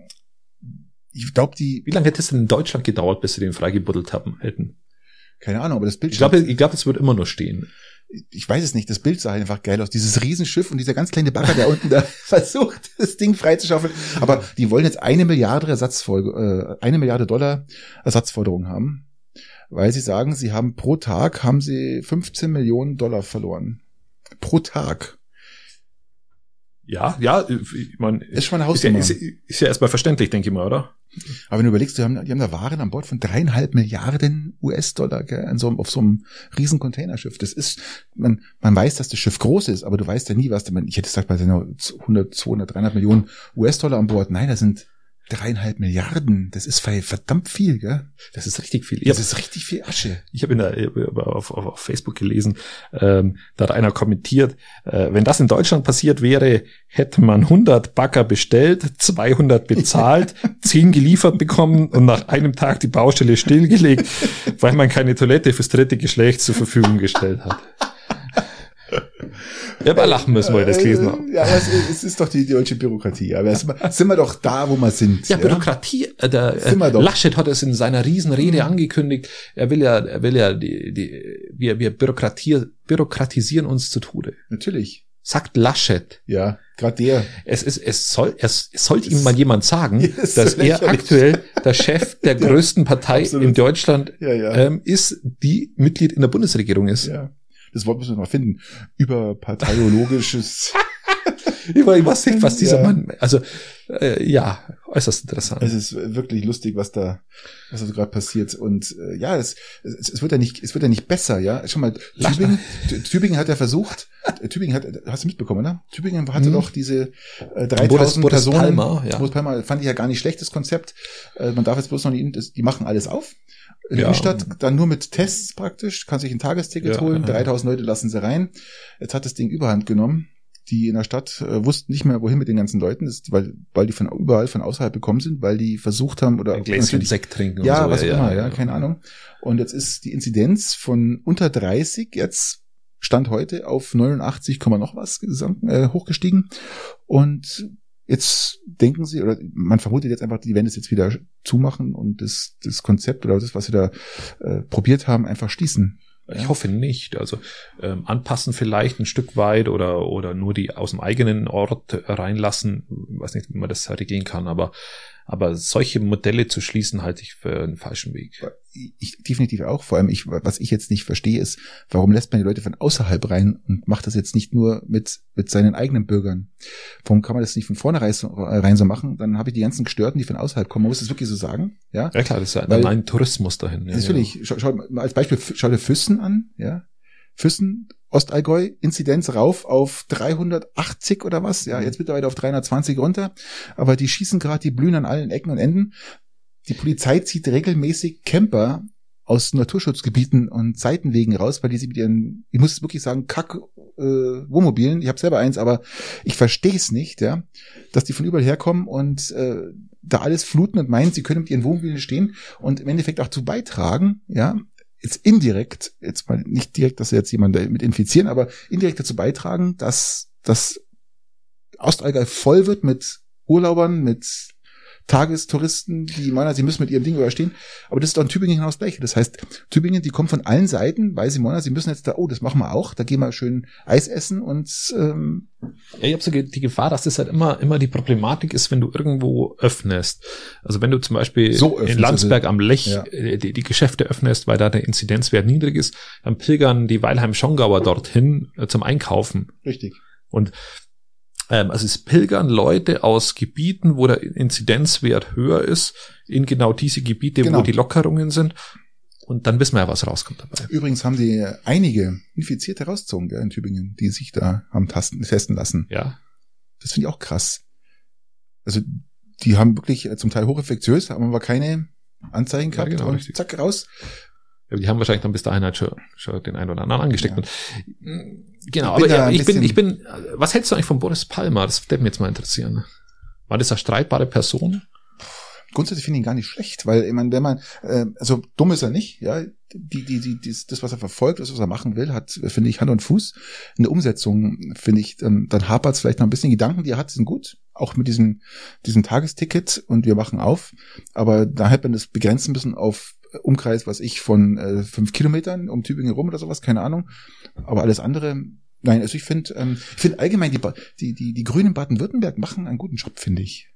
ich glaube, die,
Wie lange hätte es denn in Deutschland gedauert, bis sie den freigebuddelt haben hätten?
keine Ahnung, aber das Bild
Ich glaube, ich glaube, es wird immer noch stehen.
ich weiß es nicht, das Bild sah einfach geil aus. Dieses Riesenschiff und dieser ganz kleine Bagger, der unten da [laughs] versucht, das Ding freizuschaufeln. Aber die wollen jetzt eine Milliarde Ersatzfolge, äh, eine Milliarde Dollar Ersatzforderung haben. Weil sie sagen, sie haben pro Tag haben sie 15 Millionen Dollar verloren. Pro Tag.
Ja, ja, ich meine,
Ist schon mal eine
ist ja,
Hausnummer.
ist, ist ja erstmal verständlich, denke ich mal, oder?
Aber wenn du überlegst, die haben, die haben da Waren an Bord von dreieinhalb Milliarden US-Dollar so einem, auf so einem riesen Containerschiff. Das ist, man, man weiß, dass das Schiff groß ist, aber du weißt ja nie, was, man, ich hätte gesagt, bei 100, 200, 300 Millionen US-Dollar an Bord. Nein, das sind dreieinhalb Milliarden. Das ist verdammt viel, gell?
Das ist richtig viel.
Das
habe
ist richtig viel Asche.
ich hab ich hab auf, auf, auf Facebook gelesen, ähm, da hat einer kommentiert, äh, wenn das in Deutschland passiert wäre, hätte man 100 Bagger bestellt, 200 bezahlt, [laughs] 10 geliefert bekommen und nach einem Tag die Baustelle stillgelegt, weil man keine Toilette fürs dritte Geschlecht zur Verfügung gestellt hat. Ja, aber lachen müssen, weil wir das gelesen haben.
Äh, Ja, aber es, es ist doch die deutsche Bürokratie. Aber es, sind wir doch da, wo wir sind.
Ja, Bürokratie, äh, der äh,
Sind wir doch.
Laschet hat es in seiner Riesenrede angekündigt. Er will ja, er will ja die, die wir, wir bürokratisieren uns zu Tode.
Natürlich.
Sagt Laschet.
Ja, gerade der.
Es ist, es soll, es, es sollte ihm mal jemand sagen,
Ja, [laughs] ist so
dass er aktuell der Chef der [laughs] größten Partei
absolut.
in Deutschland
Ja, ja.
ähm, ist, die Mitglied in der Bundesregierung ist.
ja. Das Wort müssen wir noch finden. Überparteiologisches. [laughs]
Weiß nicht, was dieser
Ja.
Mann, also äh, ja, äußerst interessant.
Es ist wirklich lustig, was da, was da so gerade passiert. Und äh, ja, es, es, es wird ja nicht, es wird ja nicht besser, ja. Schon mal, Tübingen, Tü- Tübingen hat ja versucht, äh, Tübingen hat, hast du mitbekommen, ne? Tübingen hatte
Mhm.
doch diese äh,
Boris-
3000
Boris
Personen.
Palmer, ja.
Boris Palmer fand ich ja gar nicht schlechtes Konzept. Äh, man darf jetzt bloß noch nicht, die machen alles auf. In der
Ja.
Innenstadt dann nur mit Tests praktisch, kann sich ein Tagesticket
Ja,
holen,
ja.
3000 Leute lassen sie rein. Jetzt hat das Ding Überhand genommen. Die in der Stadt äh, wussten nicht mehr, wohin mit den ganzen Leuten, das, weil, weil die von überall von außerhalb gekommen sind, weil die versucht haben oder
Ein Gläschen Sekt trinken.
ja,
so.
was auch immer, ja, keine Ahnung. Und jetzt ist die Inzidenz von unter 30 jetzt Stand heute auf 89, Komma noch was gesank- äh, hochgestiegen. Und jetzt denken sie, oder man vermutet jetzt einfach, die werden es jetzt wieder zumachen und das, das Konzept oder das, was sie da äh, probiert haben, einfach schließen.
Ich hoffe nicht. Also ähm, anpassen vielleicht ein Stück weit oder oder nur die aus dem eigenen Ort reinlassen. Ich weiß nicht, wie man das regeln kann, aber aber solche Modelle zu schließen, halte ich für einen falschen Weg.
Ich definitiv auch. Vor allem, ich, was ich jetzt nicht verstehe, ist, warum lässt man die Leute von außerhalb rein und macht das jetzt nicht nur mit, mit seinen eigenen Bürgern? Warum kann man das nicht von vornherein so, rein so machen? Dann habe ich die ganzen Gestörten, die von außerhalb kommen. Man muss das wirklich so sagen, ja?
Ja klar, das ist ja
Weil-
ein Tourismus dahin. Ja,
Natürlich. Schau, schau mal als Beispiel, schau dir Füssen an, ja? Füssen, Ostallgäu, Inzidenz rauf auf 380 oder was? Ja,
Mhm.
jetzt mittlerweile auf 320 runter. Aber die schießen gerade, die blühen an allen Ecken und Enden. Die Polizei zieht regelmäßig Camper aus Naturschutzgebieten und Seitenwegen raus, weil die sie mit ihren, ich muss es wirklich sagen, Kack äh, Wohnmobilen, ich habe selber eins, aber ich verstehe es nicht, ja, dass die von überall herkommen und äh, da alles fluten und meinen, sie können mit ihren Wohnmobilen stehen und im Endeffekt auch zu beitragen, ja, jetzt indirekt, jetzt mal nicht direkt, dass sie jetzt jemanden damit infizieren, aber indirekt dazu beitragen, dass das Ostallgäu voll wird mit Urlaubern, mit Tagestouristen, die meinen, sie müssen mit ihrem Ding überstehen. Aber das ist doch in Tübingen genau das Gleiche. Das heißt, Tübingen, die kommen von allen Seiten, weil sie meinen, sie müssen jetzt da, oh, das machen wir auch, da gehen wir schön Eis essen und ähm,
Ja, ich habe so die Gefahr, dass das halt immer immer die Problematik ist, wenn du irgendwo öffnest. Also wenn du zum Beispiel
So
in Landsberg am Lech
Ja.
äh, die, die Geschäfte öffnest, weil da der Inzidenzwert niedrig ist, dann pilgern die Weilheim-Schongauer dorthin äh, zum Einkaufen.
richtig.
Und ähm, also es pilgern Leute aus Gebieten, wo der Inzidenzwert höher ist, in genau diese Gebiete,
Genau.
wo die Lockerungen sind. Und dann wissen wir ja, was rauskommt dabei.
Übrigens haben die einige Infizierte rausgezogen gell, in Tübingen, die sich da haben tasten, testen lassen.
Ja.
Das finde ich auch krass. Also die haben wirklich äh, zum Teil hochinfektiös, haben aber keine Anzeichen
Ja,
gehabt
genau,
und
richtig.
zack raus.
Ja, Die haben wahrscheinlich dann bis dahin halt schon, schon den einen oder anderen angesteckt.
Ja.
Und, mm, genau,
Ich
aber ja,
ein
ich bin,
bisschen-
ich bin, was hältst du eigentlich von Boris Palmer? Das würde mich jetzt mal interessieren. War das eine streitbare Person?
Grundsätzlich finde ich ihn gar nicht schlecht, weil ich meine, wenn man, äh, also dumm ist er nicht, ja, die, die, die, dies- das, was er verfolgt, das, was er machen will, hat, finde ich, Hand und Fuß. In der Umsetzung, finde ich, dann, dann hapert es vielleicht noch ein bisschen. Gedanken, die er hat, sind gut, auch mit diesem, diesem Tagesticket und wir machen auf. Aber da hätte man das begrenzen müssen auf Umkreis, was ich, von äh, fünf Kilometern um Tübingen rum oder sowas, keine Ahnung. Aber alles andere, nein, also ich finde, ähm, ich finde allgemein, die, die, die, die Grünen in Baden-Württemberg machen einen guten Job, finde ich.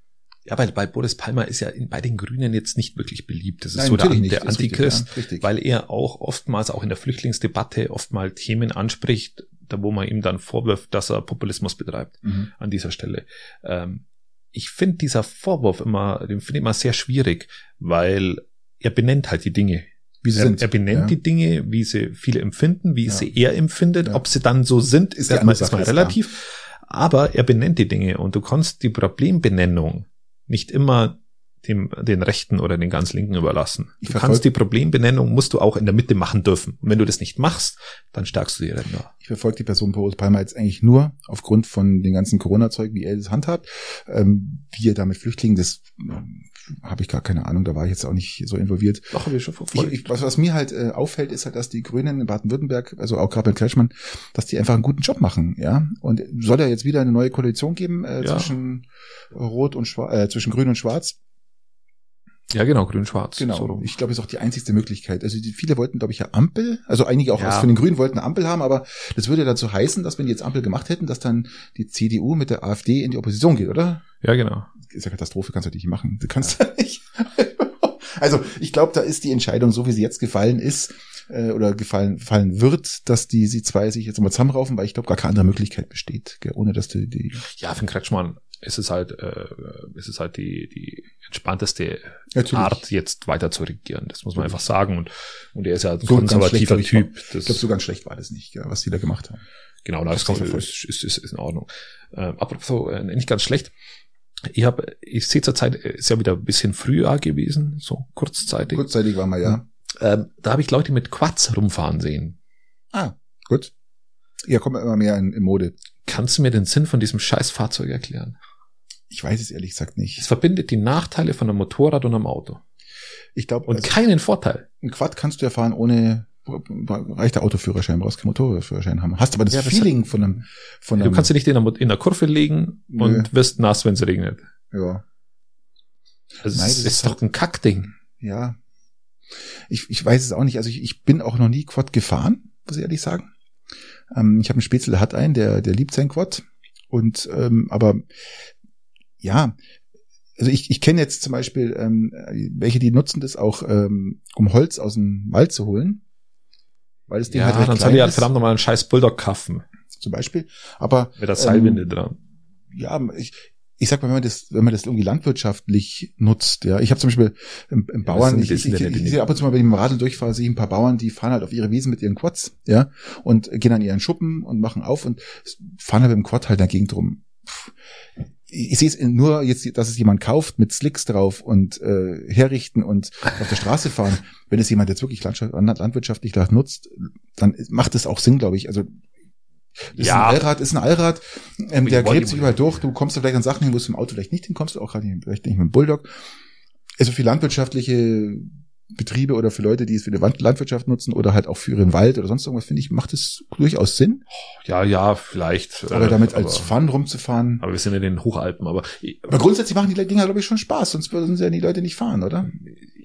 Ja, weil bei Boris Palmer ist ja in, bei den Grünen jetzt nicht wirklich beliebt. Das ist
Nein,
so der, der
nicht, ist richtig,
Antichrist,
ja, richtig.
weil er auch oftmals auch in der Flüchtlingsdebatte oftmals Themen anspricht, da wo man ihm dann vorwirft, dass er Populismus betreibt.
Mhm.
an dieser Stelle. Ähm, ich finde dieser Vorwurf immer, den finde ich immer sehr schwierig, weil er benennt halt die Dinge.
Wie sie
Er,
sind.
er benennt
ja.
die Dinge, wie sie viele empfinden, wie
Ja.
sie er empfindet.
Ja.
Ob sie dann so sind, ist, erstmal
andere
ist mal
Sache, ist
relativ. Aber er benennt die Dinge und du kannst die Problembenennung nicht immer dem, den Rechten oder den ganz Linken überlassen.
Ich
Du kannst die Problembenennung, musst du auch in der Mitte machen dürfen. Und wenn du das nicht machst, dann stärkst du die Ränder.
Ich verfolge die Person Boris Palmer jetzt eigentlich nur aufgrund von den ganzen Corona-Zeug, wie er das handhabt. Ähm, wie er da mit Flüchtlingen, das ähm, habe ich gar keine Ahnung, da war ich jetzt auch nicht so involviert.
Doch, habe ich schon
Ich,
verfolgt.
ich, was, was mir halt äh, auffällt, ist halt, dass die Grünen in Baden-Württemberg, also auch gerade mit Kretschmann, dass die einfach einen guten Job machen, ja. Und soll ja jetzt wieder eine neue Koalition geben äh,
Ja.
zwischen Rot und Schwarz, äh, zwischen Grün und Schwarz.
Ja, genau, grün-schwarz.
Genau.
So
ich glaube, ist auch die einzigste Möglichkeit. Also die, viele wollten, glaube ich, ja Ampel. Also einige auch
Ja.
aus von den Grünen wollten eine Ampel haben, aber das würde dazu heißen, dass wenn die jetzt Ampel gemacht hätten, dass dann die CDU mit der AfD in die Opposition geht, oder?
Ja, genau.
Ist ja Katastrophe, kannst du nicht machen. Du kannst ja nicht. [laughs] Also ich glaube, da ist die Entscheidung, so wie sie jetzt gefallen ist, äh, oder gefallen fallen wird, dass die sie zwei sich jetzt mal zusammenraufen, weil ich glaube, gar keine andere Möglichkeit besteht, gell, ohne dass du die
Ja, für den Kretschmann ist es halt, äh, ist es halt die, die entspannteste
Natürlich.
Art, jetzt weiter zu regieren. Das muss man einfach sagen. Und, und er ist ja ein
So ganz schlecht,
konservativer
ich,
Typ.
Ich
Das,
glaube, so ganz schlecht war das nicht, was die da gemacht haben.
genau, das
das
kommt, ist, ist, ist, ist in Ordnung. Ähm, apropos, äh, nicht ganz schlecht. Ich habe, ich sehe zurzeit, äh, ist ja wieder ein bisschen Frühjahr gewesen, so kurzzeitig.
Kurzzeitig war mal ja.
Ähm, da habe ich Leute mit Quads rumfahren sehen.
Ah, gut. Ja, kommen immer mehr in, in Mode.
Kannst du mir den Sinn von diesem scheiß Fahrzeug erklären?
Ich weiß es ehrlich gesagt
Es
nicht.
verbindet die Nachteile von einem Motorrad und einem Auto.
Ich glaube,
Und
also,
keinen Vorteil.
ein Quad kannst du ja fahren ohne reicht der Autoführerschein, brauchst keinen Motorführerschein haben. Hast aber das
Ja, das
Feeling von einem, von
Du
einem,
kannst dich nicht in der, in der Kurve legen
Nö.
und wirst nass, wenn es regnet.
ja,
Also
Nein,
es
das
ist,
ist
doch ein Kackding.
ja. Ich, ich weiß es auch nicht. Also ich, ich bin auch noch nie Quad gefahren, muss ich ehrlich sagen. Ähm, ich habe einen Spätzle, der hat einen, der, der liebt sein Quad. Und ähm, aber ja, also ich, ich kenne jetzt zum Beispiel ähm, welche, die nutzen das auch, ähm, um Holz aus dem Wald zu holen. Weil das Ding
Ja,
halt recht
dann soll ich halt verdammt nochmal einen scheiß Bulldog kaufen.
zum Beispiel. Aber
Mit der Seilwinde
Ähm,
dran.
ja, ich, ich sag mal, wenn man das, wenn man das irgendwie landwirtschaftlich nutzt, ja, ich habe zum Beispiel im, im
Ja,
Bauern, ich, ich, ich, ich,
die
sehe ab und zu mal, wenn ich dem Radl durchfahre, sehe ich ein paar Bauern, die fahren halt auf ihre Wiesen mit ihren Quads, ja, und gehen an ihren Schuppen und machen auf und fahren halt mit dem Quad halt dagegen drum. Ich sehe es nur jetzt, dass es jemand kauft mit Slicks drauf und äh, herrichten und auf der Straße fahren. Wenn es jemand jetzt wirklich landwirtschaftlich das nutzt, dann macht es auch Sinn, glaube ich. Also ist
Ja.
ein Allrad, ist ein Allrad, ähm, der gräbt sich überall durch. Du kommst da vielleicht an Sachen hin, wo du im Auto vielleicht nicht hinkommst, auch gerade nicht- vielleicht nicht mit dem Bulldog. Also für landwirtschaftliche Betriebe oder für Leute, die es für die Landwirtschaft nutzen oder halt auch für ihren Wald oder sonst irgendwas, finde ich, macht es durchaus Sinn.
Ja, ja, vielleicht.
Aber
äh,
damit als Fun rumzufahren.
aber wir sind in den Hochalpen, aber
Aber grundsätzlich machen die Dinger, glaube ich, schon Spaß, sonst würden sie ja die Leute nicht fahren, oder?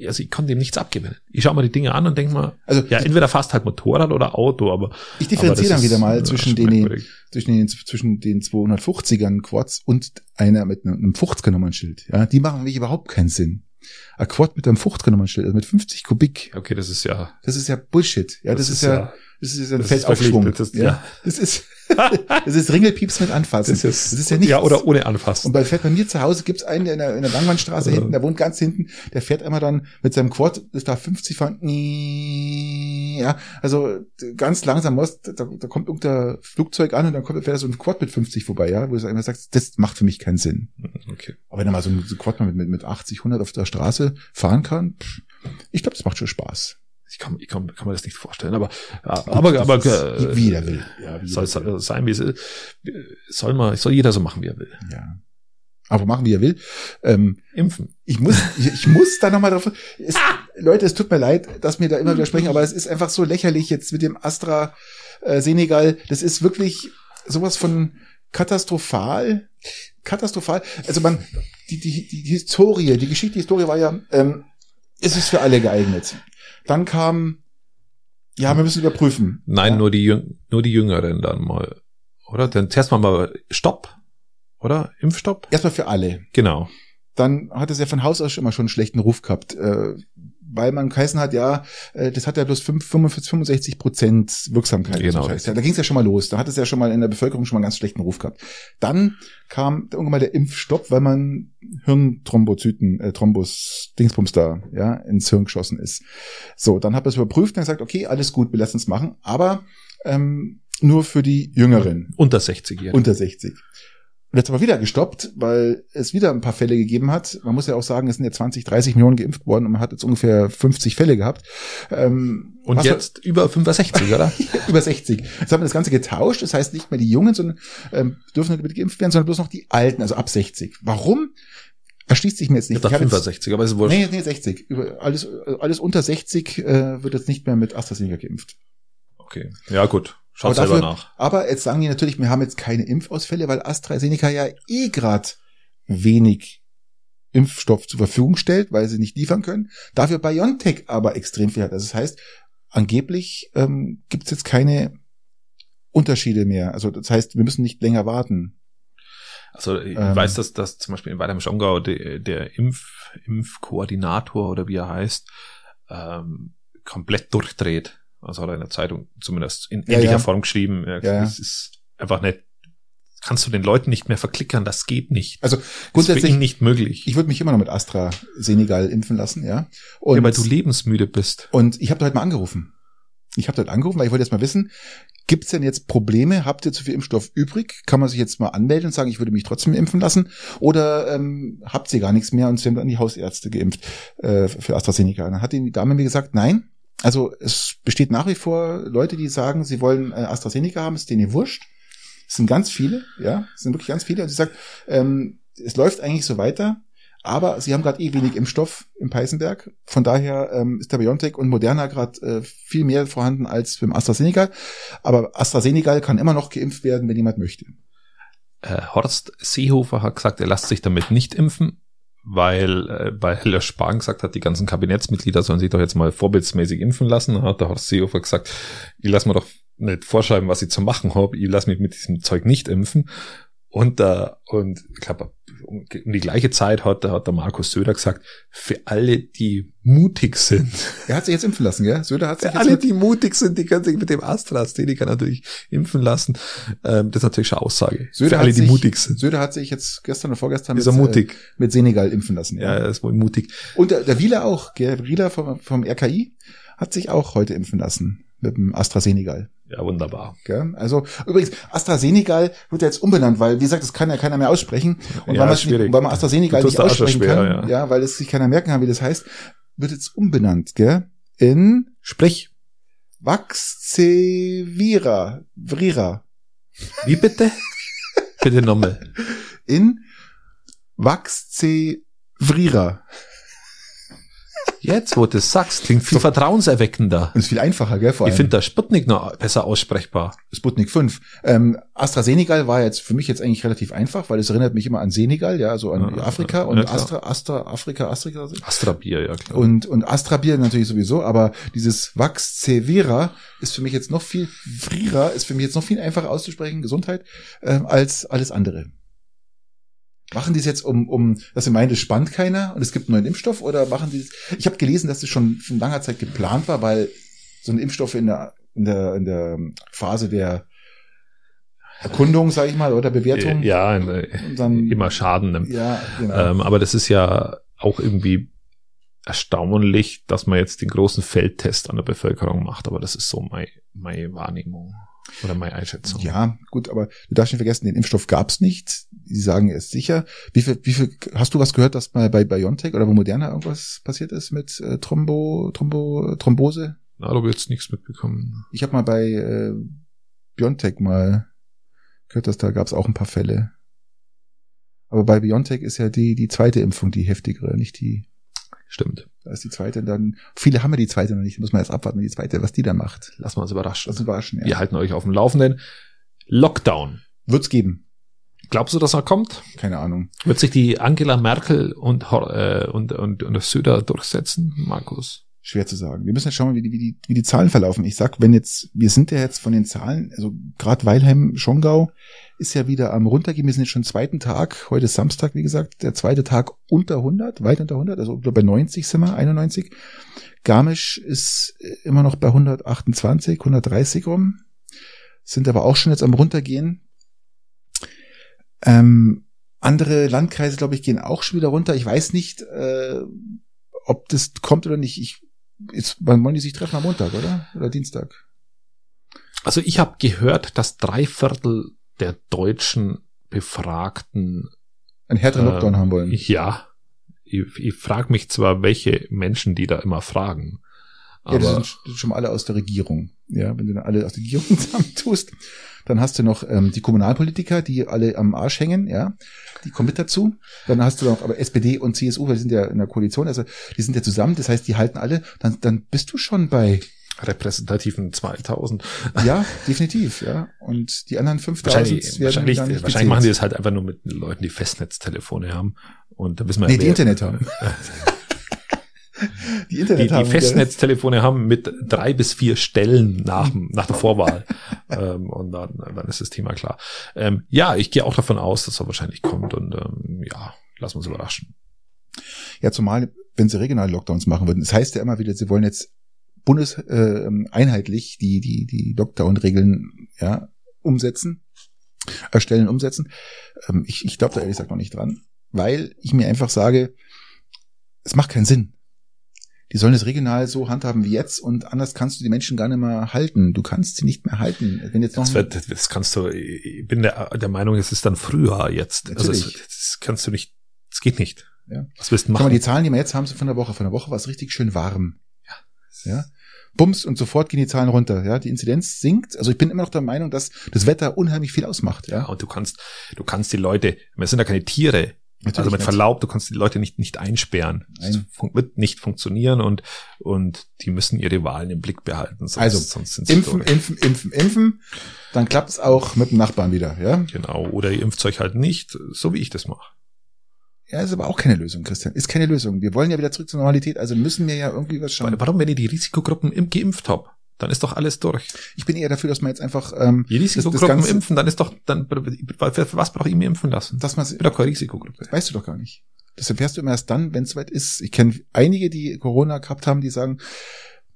also ich kann dem nichts abgewinnen. Ich schaue mir die Dinge an und denke mal,
Also
ja, entweder fast halt Motorrad oder Auto, aber
ich differenziere
aber
dann wieder mal zwischen den, zwischen den, zwischen den 250ern Quads und einer mit einem 50er Nummernschild. Ja, die machen wirklich überhaupt keinen Sinn. Ein Quad mit einem 50er Nummernschild, also mit 50 Kubik,
Okay, das ist ja.
das ist ja Bullshit. Ja, das, ist, ja, das ist ja ein
das
Feldaufschwung.
das
ja.
ja.
Das ist, [laughs] Das ist Ringelpieps mit Anfassen.
Das ist,
das ist ja nicht.
Ja, oder ohne Anfassen.
Und bei fährt bei mir zu Hause gibt's einen, der in der, in der Langwandstraße
Ja.
hinten, der wohnt ganz hinten, der fährt immer dann mit seinem Quad, ist da 50 fahren, ja, also ganz langsam, muss- da, da kommt irgendein Flugzeug an und dann kommt, fährt er so ein Quad mit 50 vorbei, ja, wo du immer sagst, das macht für mich keinen Sinn.
Okay.
Aber wenn er mal so ein, Quad mit, mit, mit 80, 100 auf der Straße fahren kann, pff, ich glaube, das macht schon Spaß.
Ich kann, ich kann, kann mir das nicht vorstellen, aber, aber, aber,
Das ist,
äh,
wie er will. Ja, wie
soll
will.
es sein, wie es ist. Soll man, soll jeder so machen, wie er will.
Ja. Aber machen, wie er will. Ähm,
Impfen.
ich muss, ich, ich muss da nochmal drauf. Es, Leute, es tut mir leid, dass mir da immer widersprechen, aber es ist einfach so lächerlich jetzt mit dem Astra äh, Senegal. Das ist wirklich sowas von katastrophal. Katastrophal. Also man, die, die, die Historie, die Geschichte, die Historie war ja, ähm, ist es für alle geeignet. Dann kam, ja, wir müssen überprüfen.
Nein,
ja.
nur die, Jüng nur die Jüngeren dann mal. Oder? Dann zuerst mal mal Stopp. Oder? Impfstopp?
Erstmal für alle.
Genau.
dann hat es ja von Haus aus schon immer schon einen schlechten Ruf gehabt, äh, weil man geheißen hat, ja, äh, das hat ja bloß 5, 45, 65 Prozent Wirksamkeit.
Genau.
Ja, da ging es ja schon mal los. Da hat es ja schon mal in der Bevölkerung schon mal einen ganz schlechten Ruf gehabt. Dann kam irgendwann mal der Impfstopp, weil man Hirnthrombozyten, äh, Thrombus, Dingsbums da, ja, ins Hirn geschossen ist. So, dann hat man es überprüft und gesagt, okay, alles gut, wir lassen es machen, aber ähm, nur für die Jüngeren
Unter 60 Jahre.
unter 60. Und jetzt aber wieder gestoppt, weil es wieder ein paar Fälle gegeben hat. Man muss ja auch sagen, es sind ja 20, 30 Millionen geimpft worden und man hat jetzt ungefähr 50 Fälle gehabt. Ähm,
Und jetzt über 65, oder?
war- [laughs] über 60. Jetzt haben wir das Ganze getauscht. Das heißt nicht mehr die Jungen, sondern ähm, dürfen nicht geimpft werden, sondern bloß noch die Alten, also ab 60. Warum? Erschließt sich mir jetzt
Ich
nicht.
dachte
Ich hab jetzt-
65, aber ist wurscht.
Nee, nee, 60. Über alles, alles unter 60 äh, wird jetzt nicht mehr mit AstraZeneca geimpft.
Okay. Ja, gut. Schaut
Aber
selber
dafür-
nach.
Aber jetzt sagen die natürlich, wir haben jetzt keine Impfausfälle, weil AstraZeneca ja eh grad wenig Impfstoff zur Verfügung stellt, weil sie nicht liefern können. Dafür BioNTech aber extrem viel hat. Also das heißt, angeblich ähm, gibt es jetzt keine Unterschiede mehr. Also das heißt, wir müssen nicht länger warten.
Also ich
Ähm.
weiß, dass, dass zum Beispiel in Weidheim-Schongau der, der Impf, Impfkoordinator oder wie er heißt, ähm, komplett durchdreht. Also hat er in der Zeitung zumindest in
Ja,
ähnlicher
ja.
Form geschrieben.
Ja, ja.
Es ist einfach nicht, kannst du den Leuten nicht mehr verklickern, das geht nicht.
Also grundsätzlich,
nicht möglich.
ich würde mich immer noch mit AstraZeneca impfen lassen, ja. Und
ja, weil du lebensmüde bist.
Und ich habe heute mal angerufen. Ich habe dort angerufen, weil ich wollte jetzt mal wissen, gibt es denn jetzt Probleme? Habt ihr zu viel Impfstoff übrig? Kann man sich jetzt mal anmelden und sagen, ich würde mich trotzdem impfen lassen? Oder ähm, habt ihr gar nichts mehr und sie haben dann die Hausärzte geimpft äh, für AstraZeneca? Dann hat die Dame mir gesagt, nein. Also es besteht nach wie vor Leute, die sagen, sie wollen äh, AstraZeneca haben, ist denen wurscht. Es sind ganz viele, ja, es sind wirklich ganz viele. Und sie sagt, ähm, es läuft eigentlich so weiter. Aber sie haben gerade eh wenig Impfstoff im Peißenberg. Von daher ähm, ist der BioNTech und Moderna gerade äh, viel mehr vorhanden als beim AstraZeneca. Aber AstraZeneca kann immer noch geimpft werden, wenn jemand möchte.
Äh, Horst Seehofer hat gesagt, er lässt sich damit nicht impfen, weil äh, bei Heller Spahn gesagt hat, die ganzen Kabinettsmitglieder sollen sich doch jetzt mal vorbildsmäßig impfen lassen. Hat der Horst Seehofer gesagt, ich lass mir doch nicht vorschreiben, was ich zu machen habe. Ich lass mich mit diesem Zeug nicht impfen. Und, äh, und ich glaube, um, um die gleiche Zeit hat, hat der Markus Söder gesagt, für alle, die mutig sind,
Er hat sich jetzt impfen lassen, gell? Söder hat sich
für alle, die mutig sind, die können sich mit dem AstraZeneca natürlich impfen lassen. Ähm, das ist natürlich schon Aussage.
Söder
für alle,
hat
die
sich,
mutig sind.
Söder hat sich jetzt gestern oder vorgestern
Ist er
mit,
mutig?
Äh, mit Senegal impfen lassen.
Ja, er ist wohl mutig.
Und der, der Wieler auch, gell? Wieler vom, vom RKI hat sich auch heute impfen lassen mit dem AstraZeneca.
Ja, wunderbar.
Gell? Also übrigens, AstraZeneca wird ja jetzt umbenannt, weil, wie gesagt, das kann ja keiner mehr aussprechen. Und
Ja,
weil, man,
schwierig.
weil man AstraZeneca nicht aussprechen
schwer,
kann,
ja.
ja. weil es sich keiner merken kann, wie das heißt, wird jetzt umbenannt, gell? In
Sprich.
Vaxevira. Vrira.
Wie bitte? bitte nochmal.
In Vaxzevrira.
Jetzt, wo du das sagst, klingt viel vertrauenserweckender.
Und ist viel einfacher, gell? Vor
Ich
allem.
finde der Sputnik noch besser aussprechbar.
Sputnik 5. Ähm, AstraZeneca war jetzt für mich jetzt eigentlich relativ einfach, weil es erinnert mich immer an Senegal, ja, also an
Ja,
Afrika
ja,
und
ja.
Astra, Astra, Afrika, Afrika.
Astra Bier, ja klar.
Und, und Astra Bier natürlich sowieso, aber dieses Vaxzevera ist für mich jetzt noch viel, Vrira ist für mich jetzt noch viel einfacher auszusprechen, Gesundheit, ähm, als alles andere. Machen die es jetzt um, um, dass sie meinen, das spannt keiner und es gibt einen neuen Impfstoff oder machen die es, ich habe gelesen, dass das schon von langer Zeit geplant war, weil so ein Impfstoff in der, in der, in der Phase der Erkundung, sage ich mal, oder Bewertung.
Ja,
dann,
immer Schaden nimmt.
Ja,
genau. Ähm, aber das ist ja auch irgendwie erstaunlich, dass man jetzt den großen Feldtest an der Bevölkerung macht, aber das ist so meine, meine Wahrnehmung oder meine Einschätzung.
Ja, gut, aber du darfst nicht vergessen, den Impfstoff gab's nicht. Die sagen, er ist sicher. Wie viel, wie viel, hast du was gehört, dass mal bei BioNTech oder bei Moderna irgendwas passiert ist mit äh, Thrombo, Thrombo, Thrombose?
Na, da habe jetzt nichts mitbekommen.
Ich habe mal bei äh, BioNTech mal gehört, dass da gab's auch ein paar Fälle. Aber bei BioNTech ist ja die, die zweite Impfung die heftigere, nicht die
Stimmt.
Da ist die zweite dann, viele haben ja die zweite noch nicht, da muss man erst abwarten, die zweite, was die da macht.
Lass mal uns überraschen.
Lass uns überraschen,
ja. Wir halten euch auf dem Laufenden. Lockdown.
Wird's geben.
Glaubst du, dass er kommt?
Keine Ahnung.
Wird sich die Angela Merkel und, äh, und, und, und Söder durchsetzen, Markus?
Schwer zu sagen. Wir müssen jetzt schauen, wie die, wie die, wie die Zahlen verlaufen. Ich sag, wenn jetzt, wir sind ja jetzt von den Zahlen, also gerade Weilheim, Schongau ist ja wieder am runtergehen. Wir sind jetzt schon zweiten Tag. Heute ist Samstag, wie gesagt, der zweite Tag unter 100, weit unter 100. Also bei 90 sind wir, 91. Garmisch ist immer noch bei 128, 130 rum. Sind aber auch schon jetzt am runtergehen. Ähm, andere Landkreise, glaube ich, gehen auch schon wieder runter. Ich weiß nicht, äh, ob das kommt oder nicht. Ich ist, wann wollen die sich treffen am Montag, oder? Oder Dienstag?
Also ich habe gehört, dass drei Viertel der deutschen Befragten
einen härteren Lockdown äh, haben wollen.
Ja. Ich, ich frage mich zwar, welche Menschen die da immer fragen.
Aber ja, das sind, das sind schon alle aus der Regierung. Ja, wenn du dann alle aus der Regierung [laughs] zusammentust, dann hast du noch ähm, die Kommunalpolitiker, die alle am Arsch hängen, ja, die kommen mit dazu. Dann hast du noch aber SPD und CSU, weil die sind ja in der Koalition, also die sind ja zusammen, das heißt, die halten alle, dann, dann bist du schon bei
repräsentativen 2000.
Ja, definitiv, ja. Und die anderen 5000
wahrscheinlich, wahrscheinlich, wahrscheinlich machen die das halt einfach nur mit Leuten, die Festnetztelefone haben. Und da wissen wir
nee, die Internet haben. [laughs] [laughs]
die Internet die, haben. Die Festnetztelefone haben mit drei bis vier Stellen nach, nach der Vorwahl. [laughs] ähm, und dann, dann ist das Thema klar. Ähm, ja, ich gehe auch davon aus, dass er wahrscheinlich kommt und ähm, ja, lassen wir uns überraschen.
Ja, zumal, wenn sie regionale Lockdowns machen würden. Das heißt ja immer wieder, sie wollen jetzt bundeseinheitlich äh, die, die, die Lockdown-Regeln ja, umsetzen, erstellen, umsetzen. Ähm, ich ich glaube da ehrlich gesagt noch nicht dran, weil ich mir einfach sage, es macht keinen Sinn die sollen es regional so handhaben wie jetzt und anders kannst du die Menschen gar nicht mehr halten. Du kannst sie nicht mehr halten. Wenn jetzt noch
das, wird, das kannst du, ich bin der, der Meinung, es ist dann früher jetzt. Also Natürlich. Also das, das kannst du nicht, es geht nicht.
Ja. Was willst du machen? Schau mal, die Zahlen, die wir jetzt haben, sind von der Woche. Von der Woche war es richtig schön warm. Ja. Ja. Bums und sofort gehen die Zahlen runter. Ja, die Inzidenz sinkt. Also ich bin immer noch der Meinung, dass das Wetter unheimlich viel ausmacht. Ja,
ja und du kannst, du kannst die Leute, wir sind ja keine Tiere. Natürlich also mit Verlaub, du kannst die Leute nicht, nicht einsperren. Das wird nicht funktionieren und, und die müssen ihre Wahlen im Blick behalten.
Sonst, also, sonst sind sie impfen, impfen, impfen, impfen, dann klappt es auch mit dem Nachbarn wieder, ja?
Genau. Oder ihr impft euch halt nicht, so wie ich das mache.
Ja, ist aber auch keine Lösung, Christian. Ist keine Lösung. Wir wollen ja wieder zurück zur Normalität, also müssen wir ja irgendwie was schauen.
Warum, wenn ihr die Risikogruppen geimpft habt? Dann ist doch alles durch.
Ich bin eher dafür, dass man jetzt einfach ähm,
die Risikogruppen das, das impfen, dann ist doch dann was brauche ich mir impfen lassen?
Dass man
doch keine Risikogruppe.
Weißt du doch gar nicht. Das erfährst du immer erst dann, wenn es soweit ist. Ich kenne einige, die Corona gehabt haben, die sagen,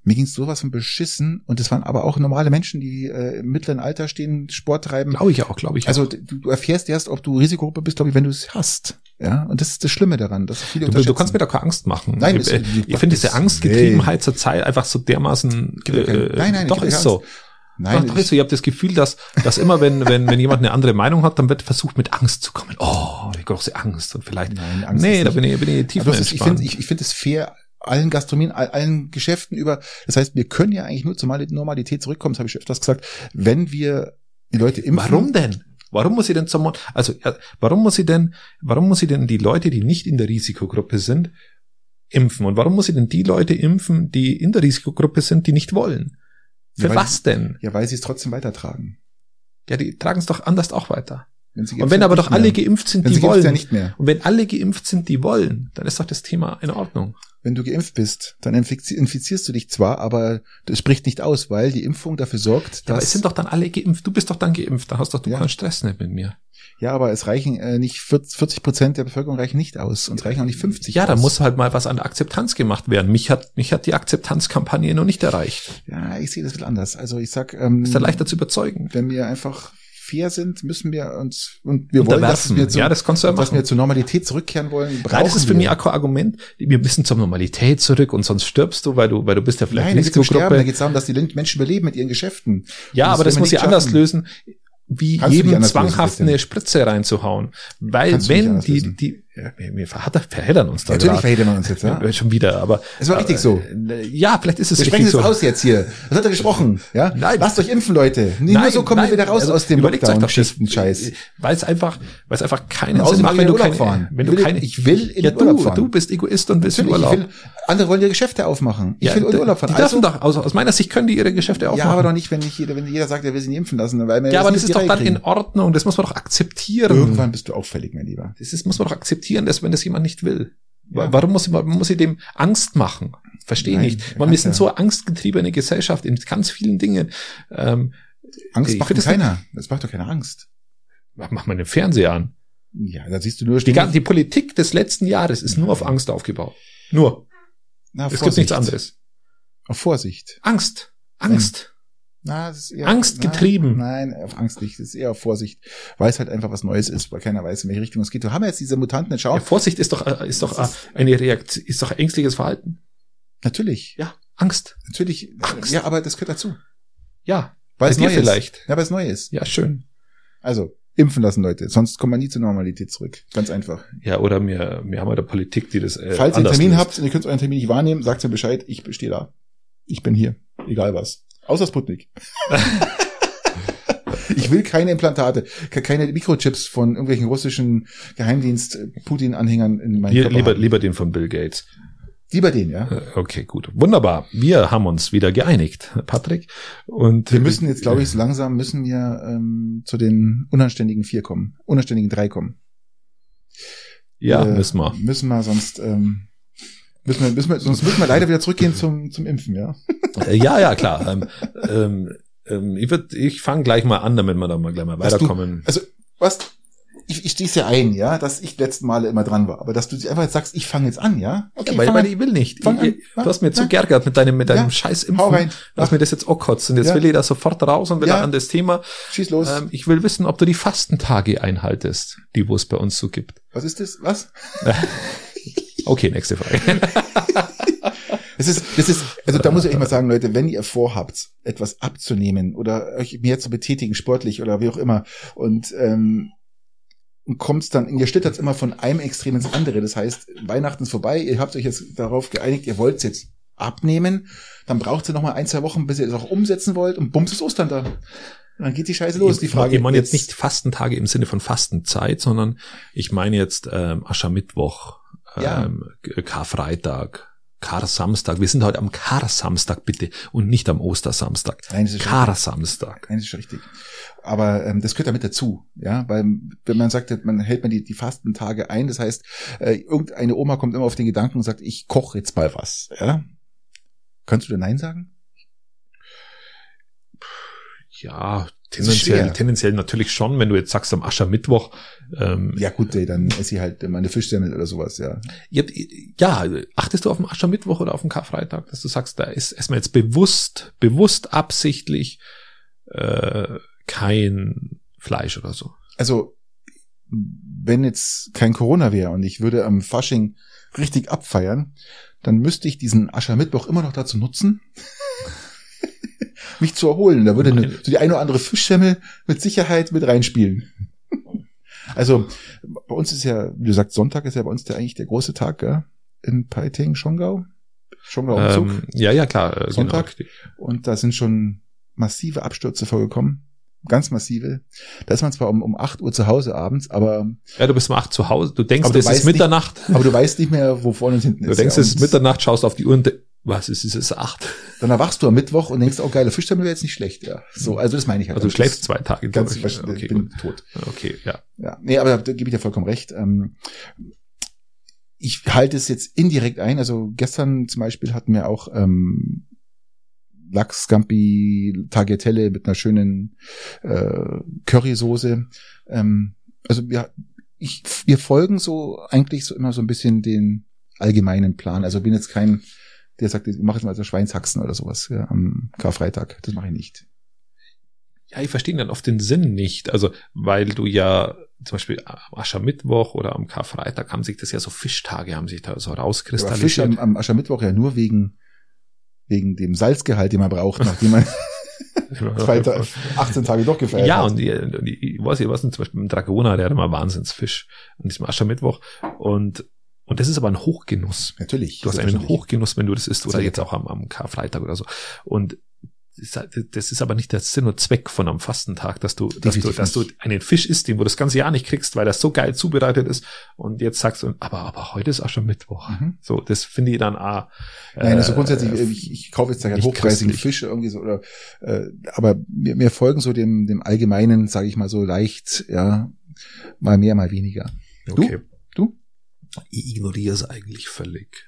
mir ging's sowas von beschissen und es waren aber auch normale Menschen, die äh, im mittleren Alter stehen, Sport treiben.
Glaube ich auch, glaube ich.
Also du, du erfährst erst, ob du Risikogruppe bist, glaube ich, wenn du es hast. Ja, und das ist das Schlimme daran, dass viele
du, du kannst mir doch keine Angst machen. Nein, ich, äh, ich finde diese Angstgetriebenheit zur Zeit einfach so dermaßen. Äh, nein, nein, doch ist so. Nein, doch, doch ist so. Ich habe das Gefühl, dass, dass immer, wenn, wenn, wenn jemand eine andere Meinung hat, dann wird versucht, mit Angst zu kommen. Oh, wie große Angst und vielleicht. Nein, Angst nee, da bin ich, bin ich tief
ist, Ich finde, ich, ich finde es fair, allen Gastronomien, allen Geschäften über. Das heißt, wir können ja eigentlich nur zur Normalität zurückkommen, das habe ich schon öfters gesagt, wenn wir die Leute impfen.
Warum denn? Warum muss sie denn zum, also, warum muss sie denn, warum muss sie denn die Leute, die nicht in der Risikogruppe sind, impfen? Und warum muss sie denn die Leute impfen, die in der Risikogruppe sind, die nicht wollen? Für ja, was denn?
Ja, weil sie es trotzdem weitertragen.
Ja, die tragen es doch anders auch weiter. und wenn aber doch alle geimpft sind, die wollen. Ja mehr. Und wenn alle geimpft sind, die wollen, dann ist doch das Thema in Ordnung
wenn du geimpft bist, dann infizierst du dich zwar, aber das spricht nicht aus, weil die Impfung dafür sorgt, dass.
Ja, aber es sind doch dann alle geimpft. Du bist doch dann geimpft. Da hast doch du ja. keinen Stress nicht mit mir.
Ja, aber es reichen äh, nicht 40 Prozent der Bevölkerung reichen nicht aus und es reichen auch nicht 50.
Ja, da muss halt mal was an der Akzeptanz gemacht werden. Mich hat mich hat die Akzeptanzkampagne noch nicht erreicht.
Ja, ich sehe das bisschen anders. Also ich sag, ähm,
ist da leichter zu überzeugen.
Wenn wir einfach fair sind, müssen wir uns und wir wollen, dass wir, zu,
ja, das kannst du ja
dass
machen.
wir zur Normalität zurückkehren wollen.
Nein, das ist für
wir.
mich auch kein Argument. Wir müssen zur Normalität zurück und sonst stirbst du, weil du, weil du bist ja vielleicht
Nein, um Sterben, da
Risikogruppe.
geht es darum, dass die Menschen überleben mit ihren Geschäften.
Ja, aber
das
muss ja anders lösen, wie
Kannst
jedem zwanghaft eine Spritze reinzuhauen. Weil
Kannst
wenn die,
lösen.
die, wir, wir verheddern uns da
Natürlich
grad.
verhedern wir uns jetzt, ja.
Ja, Schon wieder, aber.
Es war richtig so.
Äh, Ja, vielleicht ist es
Wir sprechen
richtig so.
aus jetzt hier. Was hat er gesprochen? Ja?
Nein.
Lasst euch impfen, Leute. Nee, nur so kommen wir wieder raus
also
aus dem Lockdown-Geschichten-Scheiß.
Weil es einfach, weil es einfach keinen Sinn macht, wenn du
in Urlaub
keine,
fahren.
wenn du keine,
ich will in
ja,
Urlaub
du,
fahren.
du bist Egoist und willst in
Natürlich, ich
Urlaub.
will, andere wollen ihre Geschäfte aufmachen. Ich will in Urlaub fahren.
Die dürfen
Also,
doch, aus, aus meiner Sicht können die ihre Geschäfte aufmachen.
ja, aber doch nicht, wenn nicht jeder, wenn jeder sagt, er will sich nicht impfen lassen, weil wir
Ja, aber das ist doch dann in. Ordnung. Das muss man doch akzeptieren.
Irgendwann bist du auffällig, mein Lieber.
Das muss man doch akzeptieren, dass wenn das jemand nicht will.
Ja.
Warum muss ich, muss ich dem Angst machen? Verstehe nicht. Man, wir sind so angstgetriebene Gesellschaft in ganz vielen Dingen. Ähm,
Angst macht
das
keiner. Das macht doch keine Angst.
mach mal den Fernseher an.
Ja, da siehst du nur
Die, die Politik des letzten Jahres ist nur auf Angst aufgebaut. Nur.
Na,
Es gibt nichts
Vorsicht.
anderes.
Auf Vorsicht.
Angst. Angst.
Na, das ist eher,
Angst getrieben.
Nein, auf Angst nicht. Das ist eher auf Vorsicht. Weil es halt einfach was Neues ist, weil keiner weiß, in welche Richtung es geht. Wir haben jetzt diese Mutanten, schau.
Ja, Vorsicht ist doch, äh, ist doch äh, eine Reaktion, ist doch ängstliches Verhalten.
Natürlich.
Ja. Angst.
Natürlich.
Angst.
Ja, aber das gehört dazu.
Ja.
Weil es neu
vielleicht.
ist. Ja, weil es neu ist.
Ja, schön.
Also, impfen lassen, Leute. Sonst kommt man nie zur Normalität zurück. Ganz einfach.
Ja, oder wir, wir haben ja der Politik, die das äh,
Falls ihr einen Termin
löst.
habt und ihr könnt euren Termin nicht wahrnehmen, sagt mir Bescheid. Ich stehe da. Ich bin hier. Egal was. Außer Sputnik. ich will keine Implantate, ke- keine Mikrochips von irgendwelchen russischen Geheimdienst-Putin-Anhängern in meinem Körper.
lieber,
haben.
lieber den von Bill Gates.
lieber den, ja.
Äh, Okay, gut. Wunderbar. Wir haben uns wieder geeinigt, Patrick. Und
Wir müssen jetzt, glaube ich, so langsam müssen wir ähm, zu den unanständigen vier kommen. Unanständigen drei kommen.
ja,
äh,
müssen wir.
Müssen wir sonst, ähm, müssen wir, müssen wir, sonst müssen wir leider wieder zurückgehen zum, zum Impfen, ja.
Äh, Ja, ja, klar. ähm, ähm, ähm, ich würd, ich fange gleich mal an, damit wir da mal gleich mal
Dass du-
weiterkommen.
Also, was? Ich, ich stehe ja ein, ja, dass ich letzten Male immer dran war, aber dass du einfach jetzt sagst, ich fange jetzt an, ja?
ja, weil, weil ich will nicht.
Fang an.
Ich, du hast mir zu geärgert mit deinem, mit deinem
Ja.
scheiß
Hau
Impfen.
rein.
Du hast mir das jetzt auch kotzt und jetzt
Ja.
will ich da sofort raus und will
Ja.
an das Thema.
Schieß los.
Ähm, ich will wissen, ob du die Fastentage einhaltest, die wo es bei uns so gibt.
was ist das? Was? [laughs]
Okay, nächste Frage. [laughs]
Das ist, das ist, also da muss ich echt mal sagen, Leute, wenn ihr vorhabt, etwas abzunehmen oder euch mehr zu betätigen, sportlich oder wie auch immer, und ähm, und kommt's dann, ihr schlittert immer von einem Extrem ins andere. Das heißt, Weihnachten ist vorbei, ihr habt euch jetzt darauf geeinigt, ihr wollt's jetzt abnehmen, dann braucht ihr noch mal ein, zwei Wochen, bis ihr es auch umsetzen wollt und bums ist Ostern da. Und dann geht die Scheiße los. Die Frage.
Ich meine jetzt nicht Fastentage im Sinne von Fastenzeit, sondern ich meine jetzt ähm, Aschermittwoch,
Ja.
ähm, Karfreitag, Kar-Samstag. Wir sind heute am Kar-Samstag bitte und nicht am Ostersamstag.
Nein, das ist
Kar-Samstag.
Nein, das ist richtig. Aber ähm, das gehört damit dazu, ja, weil wenn man sagt, man hält man die, die Fastentage ein, das heißt, äh, irgendeine Oma kommt immer auf den Gedanken und sagt, ich koche jetzt mal was, ja. Kannst du da Nein sagen?
Ja. Tendenziell, tendenziell natürlich schon, wenn du jetzt sagst am Aschermittwoch. Ähm,
Ja gut, ey, dann esse ich halt meine Fischsemmel oder sowas, ja.
ja, ja, achtest du auf den Aschermittwoch oder auf den Karfreitag, dass du sagst, da ist erstmal jetzt bewusst, bewusst absichtlich äh, kein Fleisch oder so.
Also wenn jetzt kein Corona wäre und ich würde am Fasching richtig abfeiern, dann müsste ich diesen Aschermittwoch immer noch dazu nutzen, mich zu erholen. Da würde eine, so die eine oder andere Fischsemmel mit Sicherheit mit reinspielen. Also bei uns ist ja, wie du sagst, Sonntag ist ja bei uns der eigentlich der große Tag, gell? In Peiting, Schongau. Schongau Umzug.
Ähm, ja, ja, klar. Äh,
Sonntag?
Genau.
Und da sind schon massive Abstürze vorgekommen. Ganz massive. Da ist man zwar um, um 8 Uhr zu Hause abends, aber,
Ja, du bist um acht zu Hause, du denkst,
du
es ist
weißt nicht-
Mitternacht.
aber du weißt nicht mehr, wo vorne und hinten
Du
ist.
denkst,
ja.
es ist Mitternacht, schaust auf die Uhr und was ist es? Es ist acht.
Dann erwachst du am Mittwoch und denkst, oh geile Fischsemmel wäre jetzt nicht schlecht, ja. So, also das meine ich halt.
Also du schläfst zwei Tage.
Ganz,
ich.
ich
okay,
bin
gut.
tot.
okay, ja.
Ja, nee, aber da gebe ich dir vollkommen recht. Ähm, ich halte es jetzt indirekt ein. Also gestern zum Beispiel hatten wir auch ähm, Lachs, Scampi, Tagliatelle mit einer schönen äh, Currysoße. Ähm, also wir, ich, wir folgen so eigentlich so immer so ein bisschen den allgemeinen Plan. Also bin jetzt kein, der sagt, ich mache jetzt mal so Schweinshaxen oder sowas ja, am Karfreitag. Das mache ich nicht.
Ja, ja, ich verstehe dann oft den Sinn nicht. Also, weil du ja zum Beispiel am Aschermittwoch oder am Karfreitag haben sich das ja so Fischtage, haben sich da so
Aber
rauskristallisiert.
Fisch am, am Aschermittwoch ja nur wegen, wegen dem Salzgehalt, den man braucht, nachdem man [laughs] zwei, Ta- 18 Tage durchgefeiert
Ja,
hat.
und die, und die, ich weiß, ich weiß nicht, zum Beispiel im Dragoner, der hat immer Wahnsinnsfisch an diesem Aschermittwoch. Und, und das ist aber ein Hochgenuss.
Natürlich.
Du hast einen. Hochgenuss, wenn du das isst, oder jetzt auch am, am Karfreitag oder so. Und das ist- aber nicht der Sinn und Zweck von einem Fastentag, dass du, dass du, dass du einen Fisch isst, den du das ganze Jahr nicht kriegst, weil das so geil zubereitet ist. Und jetzt sagst du, aber, aber heute ist Aschermittwoch.
Mhm.
So, das finde ich dann, ah,
Nein, also
äh,
grundsätzlich, äh, ich, ich kaufe jetzt da keinen hochpreisigen
christlich.
Fisch irgendwie so, oder, äh, aber wir, wir folgen so dem, dem allgemeinen, sage ich mal so leicht, ja, mal mehr, mal weniger.
okay. Ich ignoriere es eigentlich völlig.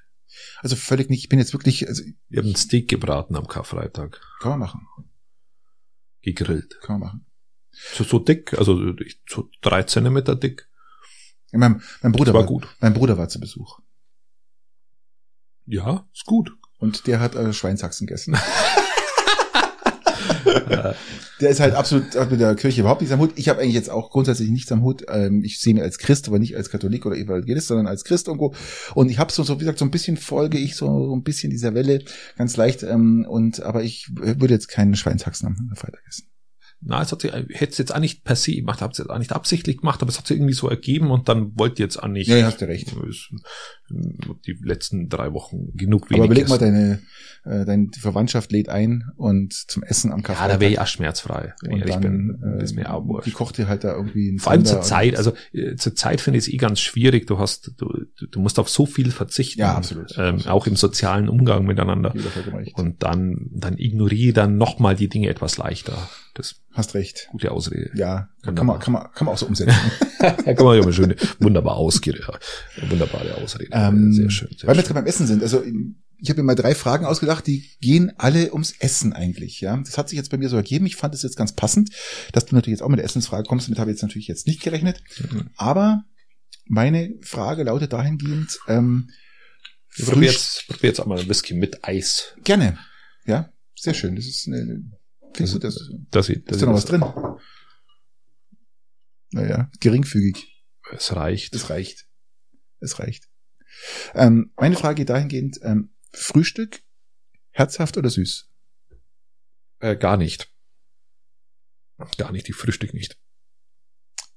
Also völlig nicht, ich bin jetzt wirklich, also
Wir haben ein Steak gebraten am Karfreitag.
kann man machen,
Gegrillt.
kann man machen.
So, so dick, also so drei Zentimeter dick.
Mein, mein Bruder
Das war
war,
gut.
mein Bruder war zu Besuch
Ja, ist gut.
und der hat äh, Schweinshaxen gegessen. [laughs] [laughs] Der ist halt absolut hat mit der Kirche überhaupt nichts am Hut. Ich habe eigentlich jetzt auch grundsätzlich nichts am Hut. Ähm, ich sehe mich als Christ, aber nicht als Katholik oder Evangelist, sondern als Christ irgendwo. Und ich habe so, so, wie gesagt, so ein bisschen folge ich so, so ein bisschen dieser Welle, ganz leicht. Ähm, und aber ich würde jetzt keinen Schweinshaxen am Freitag essen.
Na, es hat sich, ich hätte es jetzt auch nicht per se gemacht, habe es jetzt auch nicht absichtlich gemacht, aber es hat sich irgendwie so ergeben und dann wollt ihr jetzt auch nicht.
Ja, ja, hast du recht.
Die letzten drei Wochen genug wenig.
Aber überleg mal, deine, äh, deine die Verwandtschaft lädt ein und zum Essen am Kaffee.
ja, da wäre ich auch schmerzfrei, wenn ich
und
ehrlich
dann,
bin. ist mir auch
äh,
wurscht.
die kocht dir halt da irgendwie ein
Vor allem zur Zeit, also äh, zur Zeit finde ich es eh ganz schwierig. Du hast, du, du- musst auf so viel verzichten.
Ja, absolut.
Ähm,
Absolut.
auch im sozialen Umgang miteinander. Und dann, dann ignoriere dann nochmal die Dinge etwas leichter. Das
Hast recht.
gute Ausrede.
Ja, kann
Wunderbar.
man, kann man, kann man auch so umsetzen. [laughs]
Ja, kann man ja mal schön, wunderbar ausgehen. Ja. Wunderbare Ausrede.
Ähm,
sehr schön. Sehr
Weil wir
schön.
jetzt gerade beim Essen sind. Also ich habe mir mal drei Fragen ausgedacht, die gehen alle ums Essen eigentlich. Ja, das hat sich jetzt bei mir so ergeben. Ich fand es jetzt ganz passend, dass du natürlich jetzt auch mit der Essensfrage kommst. Damit habe ich jetzt natürlich jetzt nicht gerechnet.
Mhm.
Aber meine Frage lautet dahingehend: ähm,
Ich probiere
Frühst-
jetzt, probier jetzt auch mal ein Whisky mit Eis.
gerne. Ja, sehr schön. Das ist eine. Finde gut, das,
Dass ich, dass
ist da noch was drin? Naja, geringfügig.
Es reicht.
Es reicht. Es reicht. Ähm, meine Frage dahingehend, ähm, Frühstück, herzhaft oder süß?
Äh, gar nicht. Gar nicht, ich frühstück nicht.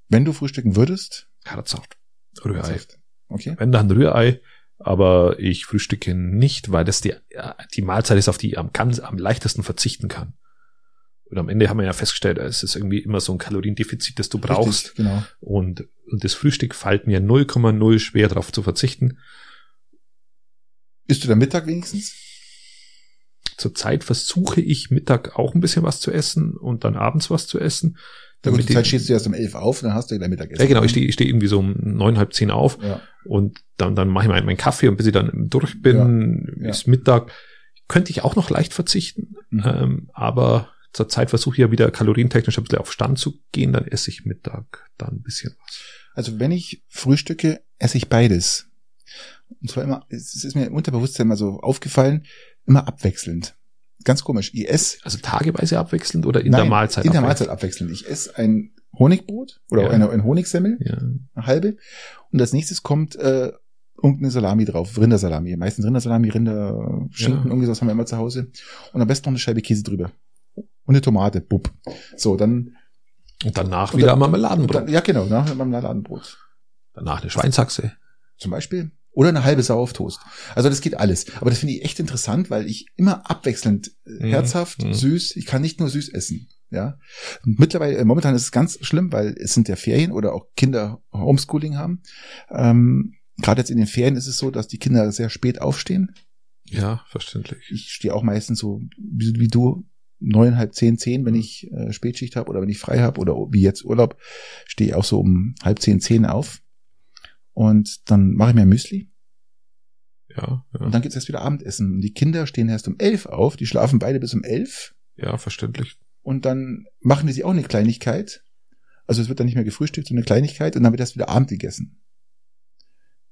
Wenn du frühstücken würdest,
Herzhaft. Rührei.
herzhaft. Okay.
Wenn dann Rührei, aber ich frühstücke nicht, weil das die, die Mahlzeit ist, auf die ich am, ganz, am leichtesten verzichten kann. Und am Ende haben wir ja festgestellt, es ist irgendwie immer so ein Kaloriendefizit, das du brauchst.
Richtig, genau.
Und, und das Frühstück fällt mir 0,0 schwer darauf zu verzichten.
Isst du dann Mittag wenigstens?
Zurzeit versuche ich Mittag auch ein bisschen was zu essen und dann abends was zu essen.
Ja, gut,
Damit
Zeit stehst du erst um elf auf, dann hast du dein Mittagessen.
ja, genau, ich stehe ich steh irgendwie so um neun, halb zehn auf
Ja.
und dann, dann mache ich meinen meinen Kaffee und bis ich dann durch bin,
ja.
ist Mittag. Könnte ich auch noch leicht verzichten,
Mhm.
ähm, aber zurzeit versuche ich ja wieder kalorientechnisch ein bisschen auf Stand zu gehen, dann esse ich Mittag dann ein bisschen was.
Also wenn ich frühstücke, esse ich beides. Und zwar immer, es ist mir im Unterbewusstsein mal so aufgefallen, immer abwechselnd. Ganz komisch. Ich esse
Also tageweise abwechselnd oder in
Nein,
der Mahlzeit
in der? Mahlzeit abwechselnd. Ich esse ein Honigbrot oder
Ja.
eine, ein Honigsemmel,
Ja.
eine halbe. Und als nächstes kommt äh, irgendeine Salami drauf, Rindersalami. Meistens Rindersalami, Rinderschinken,
Ja.
irgendwie sowas haben wir immer zu Hause. Und am besten noch eine Scheibe Käse drüber. Und eine Tomate, bub. So, dann,
Und danach
Und
wieder
dann-
Marmeladenbrot.
dann ja genau, nach Marmeladenbrot.
danach eine Schweinshaxe.
Zum Beispiel. Oder eine halbe Sau auf Toast. Also das geht alles. Aber das finde ich echt interessant, weil ich immer abwechselnd äh,
Mhm.
herzhaft,
Mhm.
süß, ich kann nicht nur süß essen. Ja. Mittlerweile, äh, momentan ist es ganz schlimm, weil es sind ja Ferien oder auch Kinder Homeschooling haben. Ähm, Gerade jetzt in den Ferien ist es so, dass die Kinder sehr spät aufstehen.
Ja, verständlich.
Ich stehe auch meistens so wie, wie du, neun, halb zehn, zehn, wenn ich äh, Spätschicht habe oder wenn ich frei habe oder wie jetzt Urlaub, stehe ich auch so um halb zehn, zehn auf. Und dann mache ich mir Müsli.
Ja, ja,
Und dann geht's erst wieder Abendessen. Und die Kinder stehen erst um elf auf, die schlafen beide bis um elf
ja, verständlich.
und dann machen die sich auch eine Kleinigkeit. Also es wird dann nicht mehr gefrühstückt, sondern eine Kleinigkeit und dann wird erst wieder Abend gegessen.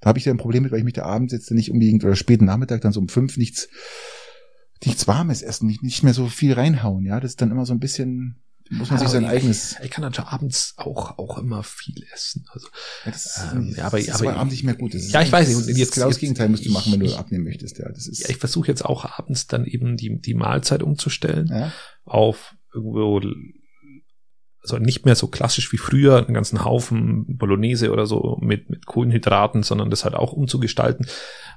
Da habe ich ja ein Problem mit, weil ich mich da abends jetzt nicht unbedingt oder späten Nachmittag dann so um fünf nichts, nichts Warmes essen, nicht, nicht mehr so viel reinhauen. Ja, das ist dann immer so ein bisschen, muss man sich sein
ich,
eigenes.
Ich kann dann schon abends auch, auch immer viel essen. Also,
Ja, das,
ähm, ja, aber,
das ist
aber
abends nicht mehr gut.
Ja, ich weiß nicht.
Das
Und jetzt-
genau das Gegenteil musst du machen, wenn du
ich-
abnehmen möchtest. Ja, das ist.
ja, ich versuche jetzt auch abends dann eben die, die Mahlzeit umzustellen
ja.
auf irgendwo, also nicht mehr so klassisch wie früher, einen ganzen Haufen Bolognese oder so mit, mit Kohlenhydraten, sondern das halt auch umzugestalten.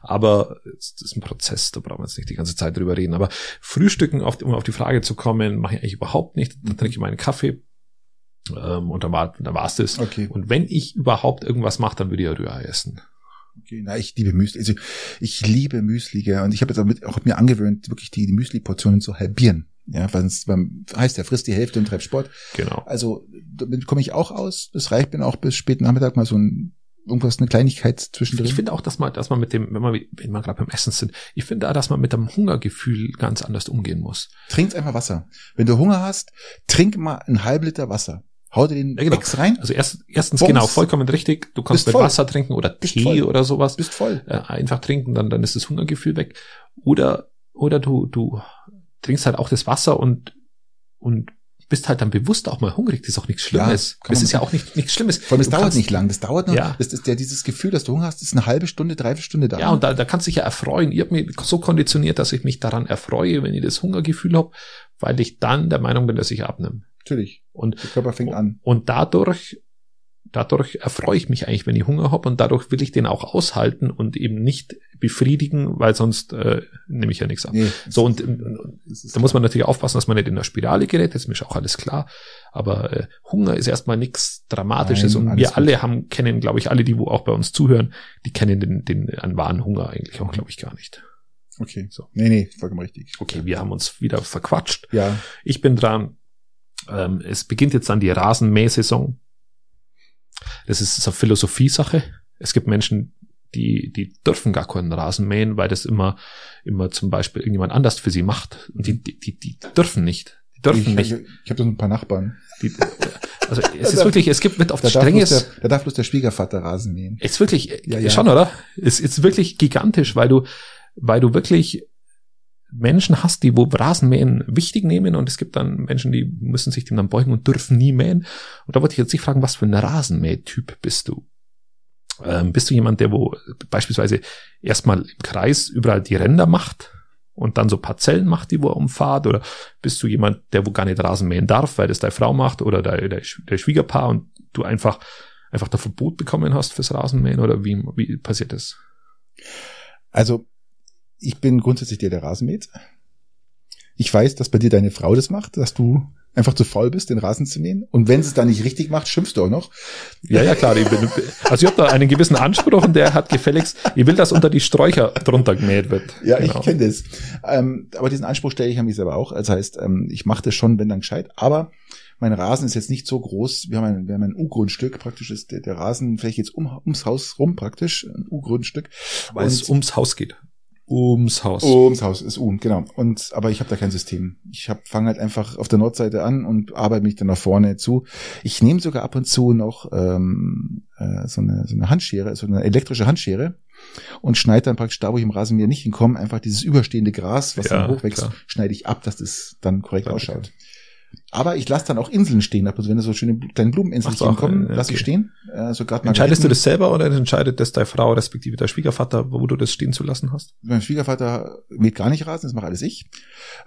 Aber das ist ein Prozess, da brauchen wir jetzt nicht die ganze Zeit drüber reden. Aber Frühstücken, auf, um auf die Frage zu kommen, mache ich eigentlich überhaupt nicht. Dann trinke ich meinen Kaffee ähm, und dann war dann war's das.
Okay.
Und wenn ich überhaupt irgendwas mache, dann würde ich ja Rührei essen.
Okay, na, ich liebe Müsli. Also ich liebe Müsli, gell. Und ich habe jetzt auch, mit, auch mir angewöhnt, wirklich die, die Müsli-Portionen zu halbieren. Ja, weil es beim, heißt, der frisst die Hälfte und treibt Sport.
Genau.
Also damit komme ich auch aus. Das reicht mir auch bis späten Nachmittag mal so ein irgendwas, eine Kleinigkeit zwischendrin.
Ich finde auch, dass man, dass man mit dem, wenn man, wenn man gerade beim Essen sind, ich finde da, dass man mit dem Hungergefühl ganz anders umgehen muss.
Trink einfach Wasser. Wenn du Hunger hast, trink mal einen halben Liter Wasser. Hau dir den
Ja, genau.
Ex rein,
Also erst, erstens
Bums.
genau, vollkommen richtig. Du kannst mit. Wasser trinken oder
Bist
Tee
voll.
oder sowas.
bist voll.
Äh, einfach trinken, dann, dann ist das Hungergefühl weg. Oder, oder du, du trinkst halt auch das Wasser und, und bist halt dann bewusst auch mal hungrig. Das ist auch nichts
Ja,
Schlimmes.
kann
das ist ja auch nicht, nichts Schlimmes.
Vor allem, es dauert nicht lang. Das dauert nur,
Ja.
das ist ja dieses Gefühl, dass du Hunger hast, ist eine halbe Stunde, dreiviertel Stunde da.
Ja, und da, da kannst du dich ja erfreuen. Ich habe mich so konditioniert, dass ich mich daran erfreue, wenn ich das Hungergefühl habe, weil ich dann der Meinung bin, dass ich abnehme.
Natürlich.
Und
Der Körper fängt an.
Und dadurch, dadurch erfreue ich mich eigentlich, wenn ich Hunger habe und dadurch will ich den auch aushalten und eben nicht befriedigen, weil sonst äh, nehme ich ja nichts ab.
Nee,
So und, und da muss man natürlich aufpassen, dass man nicht in der Spirale gerät, das ist mir auch alles klar. Aber äh, Hunger ist erstmal nichts Dramatisches
Nein,
und wir
gut.
alle haben, kennen, glaube ich, alle, die wo auch bei uns zuhören, die kennen den, den einen wahren Hunger eigentlich auch, glaube ich, gar nicht.
Okay.
So.
Nee, nee, vollkommen richtig.
Okay, wir haben uns wieder verquatscht.
Ja.
Ich bin dran. Ähm, es beginnt jetzt dann die Rasenmähsaison. Das ist so eine Philosophie-Sache. Es gibt Menschen, die, die dürfen gar keinen Rasen mähen, weil das immer, immer zum Beispiel irgendjemand anders für sie macht. Und die, die, die, die dürfen nicht. Die dürfen
ich
nicht.
ich, ich habe so ein paar Nachbarn.
Die, also [laughs] es ist wirklich, es gibt mit auf
Da
strenges,
der, da darf bloß der Schwiegervater Rasen mähen.
ist wirklich,
Ja,
ja,
ja.
schon, oder? Es ist wirklich gigantisch, weil du, weil du wirklich Menschen hast, die wo Rasenmähen wichtig nehmen und es gibt dann Menschen, die müssen sich dem dann beugen und dürfen nie mähen. Und da wollte ich jetzt nicht fragen, was für ein Rasenmähtyp bist du? Ähm, bist du jemand, der wo beispielsweise erstmal im Kreis überall die Ränder macht und dann so Parzellen macht, die wo er umfahrt? Oder bist du jemand, der wo gar nicht Rasen mähen darf, weil das deine Frau macht oder der, der, der Schwiegerpaar und du einfach einfach da Verbot bekommen hast fürs Rasenmähen oder wie, wie passiert das?
Also, ich bin grundsätzlich der, der Rasen mäht. Ich weiß, dass bei dir deine Frau das macht, dass du einfach zu faul bist, den Rasen zu mähen. Und wenn sie es dann nicht richtig macht, schimpfst du auch noch.
Ja, ja, klar. Ich bin, also ich habe da einen gewissen Anspruch und der hat gefälligst, ich will, dass unter die Sträucher drunter gemäht wird.
Ja,
Genau.
ich kenne das. Ähm, aber diesen Anspruch stelle ich an mich selber auch. Das heißt, ähm, ich mache das schon, wenn dann gescheit. Aber mein Rasen ist jetzt nicht so groß. Wir haben ein, wir haben ein U-Grundstück. Praktisch ist der, der Rasen vielleicht jetzt um, ums Haus rum praktisch. Ein U-Grundstück.
Weil es ums Haus geht. Ums Haus.
Ums Haus ist U, genau. Und aber ich habe da kein System. Ich hab fange halt einfach auf der Nordseite an und arbeite mich dann nach vorne zu. Ich nehme sogar ab und zu noch ähm, äh, so, eine, so eine Handschere, so eine elektrische Handschere und schneide dann praktisch da, wo ich im Rasenmäher nicht hinkomme, einfach dieses überstehende Gras, was
Ja,
dann hochwächst,
klar.
schneide ich ab, dass das dann korrekt
Klar,
ausschaut. Aber ich lasse dann auch Inseln stehen. Also wenn da so schöne kleine Blumeninseln
so,
kommen,
ja,
lasse ich
okay.
stehen. Äh, so grad
Entscheidest du
Margariten.
das selber oder entscheidet das deine Frau respektive der Schwiegervater, wo du das stehen zu lassen hast?
Mein Schwiegervater mäht gar nicht Rasen, das mache alles ich.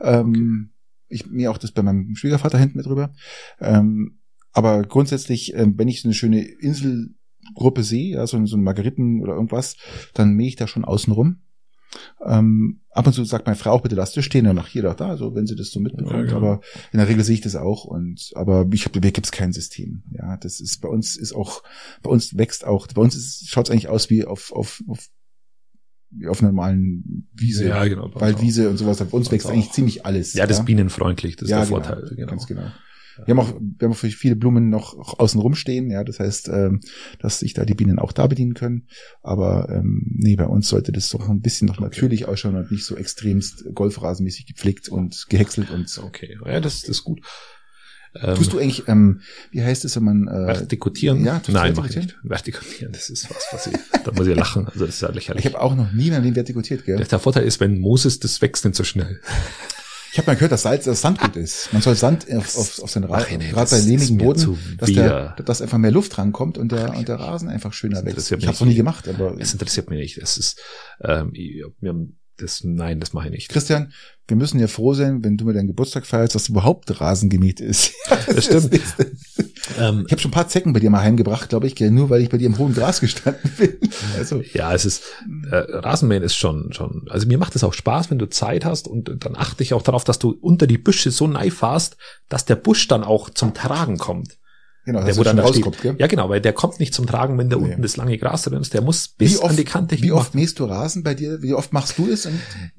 Ähm, Ich mir auch das bei meinem Schwiegervater hinten mit drüber. Ähm, aber grundsätzlich, ähm, wenn ich so eine schöne Inselgruppe sehe, ja, so, so ein Margeriten oder irgendwas, dann mähe ich da schon außen rum. Ähm, ab und zu sagt meine Frau auch, bitte lasst es stehen, dann macht jeder da, also wenn sie das so mitbekommt.
Ja, genau.
Aber in der Regel sehe ich das auch. Und aber ich habe, mir gibt's kein System. Ja, das ist bei uns ist auch, bei uns wächst auch, bei uns schaut es eigentlich aus wie auf, auf, auf wie auf einer normalen Wiese.
genau.
Waldwiese und sowas. Bei uns wächst eigentlich
auch.
ziemlich alles.
Ja, das ist bienenfreundlich, das ist
ja,
der
genau,
Vorteil. Genau.
Ganz genau. Wir haben auch, wir haben auch viele Blumen noch außen rumstehen, ja, das heißt, ähm, dass sich da die Bienen auch da bedienen können. Aber ähm, nee, bei uns sollte das doch ein bisschen noch natürlich ausschauen und nicht so extremst golfrasenmäßig gepflegt und gehäckselt und so.
Okay, ja, das, das ist gut. Ähm,
Tust du eigentlich, ähm, wie heißt es, wenn man äh,
Vertikutieren?
Ja,
Nein, mach ich
vertikutieren?
nicht. Vertikutieren, das ist was, was ich, da muss ich lachen. Also das ist ja lächerlich.
ich habe auch noch nie mehr den vertikutiert, gell?
der Vorteil ist, wenn Moses, das wächst nicht so schnell.
Ich habe mal gehört, dass Salz das Sand gut ist. Man soll Sand auf, auf, auf den Rasen,
nee,
gerade bei lehmigem
mir
Boden, dass, der, dass einfach mehr Luft rankommt und der, und der Rasen einfach schöner wächst. Ich habe noch nie gemacht, aber
Es interessiert mich nicht. Das ist, ähm, ich- das, nein, das mache ich nicht.
Christian, wir müssen ja froh sein, wenn du mir deinen Geburtstag feierst, dass überhaupt Rasen gemäht ist. [laughs]
Das stimmt.
ist-
Ähm,
Ich habe schon ein paar Zecken bei dir mal heimgebracht, glaube ich, nur weil ich bei dir im hohen Gras gestanden bin. [laughs] Also,
Ja, es ist, äh, Rasenmähen ist schon, schon, also mir macht es auch Spaß, wenn du Zeit hast und dann achte ich auch darauf, dass du unter die Büsche so nahe fährst, dass der Busch dann auch zum Tragen kommt.
Genau,
Der, wo dann
rauskommt, gell?
Ja, genau, weil der kommt nicht zum Tragen, wenn da
Nee.
unten das lange Gras drin ist. Der muss bis an die Kante
wie
hinmachen.
oft mähst du Rasen bei dir? Wie oft machst du es?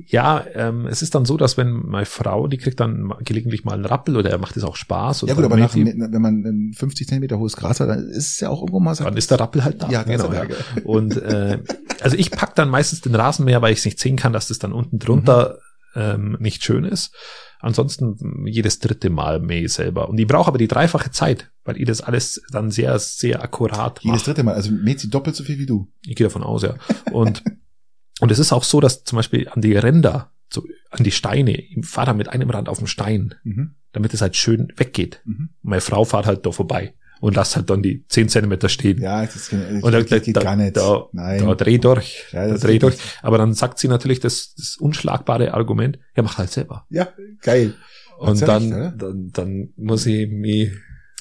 Ja, ähm, es ist dann so, dass wenn meine Frau, die kriegt dann gelegentlich mal einen Rappel oder er macht es auch Spaß. Und
ja gut, aber nach,
die-
wenn man ein 50 Zentimeter hohes Gras hat, dann ist es ja auch irgendwo mal so.
dann ist der Rappel halt da.
Ja,
genau.
da,
ja. Und äh, also ich pack dann meistens den Rasenmäher, weil ich es nicht sehen kann, dass das dann unten drunter ähm, nicht schön ist. Ansonsten jedes dritte Mal mähe ich selber. Und ich brauche aber die dreifache Zeit, weil ich das alles dann sehr, sehr akkurat
Jedes
mache.
dritte Mal. Also mäht sie doppelt so viel wie du.
Ich gehe davon aus, ja. Und, [laughs] und es ist auch so, dass zum Beispiel an die Ränder, so an die Steine, ich fahre da mit einem Rand auf den Stein,
Mhm.
damit es halt schön weggeht.
Mhm.
Und meine Frau fährt halt da vorbei und lässt halt dann die 10 Zentimeter stehen.
Ja, das, das,
Und da,
das geht
da,
gar nicht.
Da,
Nein.
da dreh durch.
Ja,
da dreh
geht
durch.
nicht.
Aber dann sagt sie natürlich das, das unschlagbare Argument, ja, mach halt selber.
ja, geil.
Und dann,
recht,
dann, dann muss ich mich,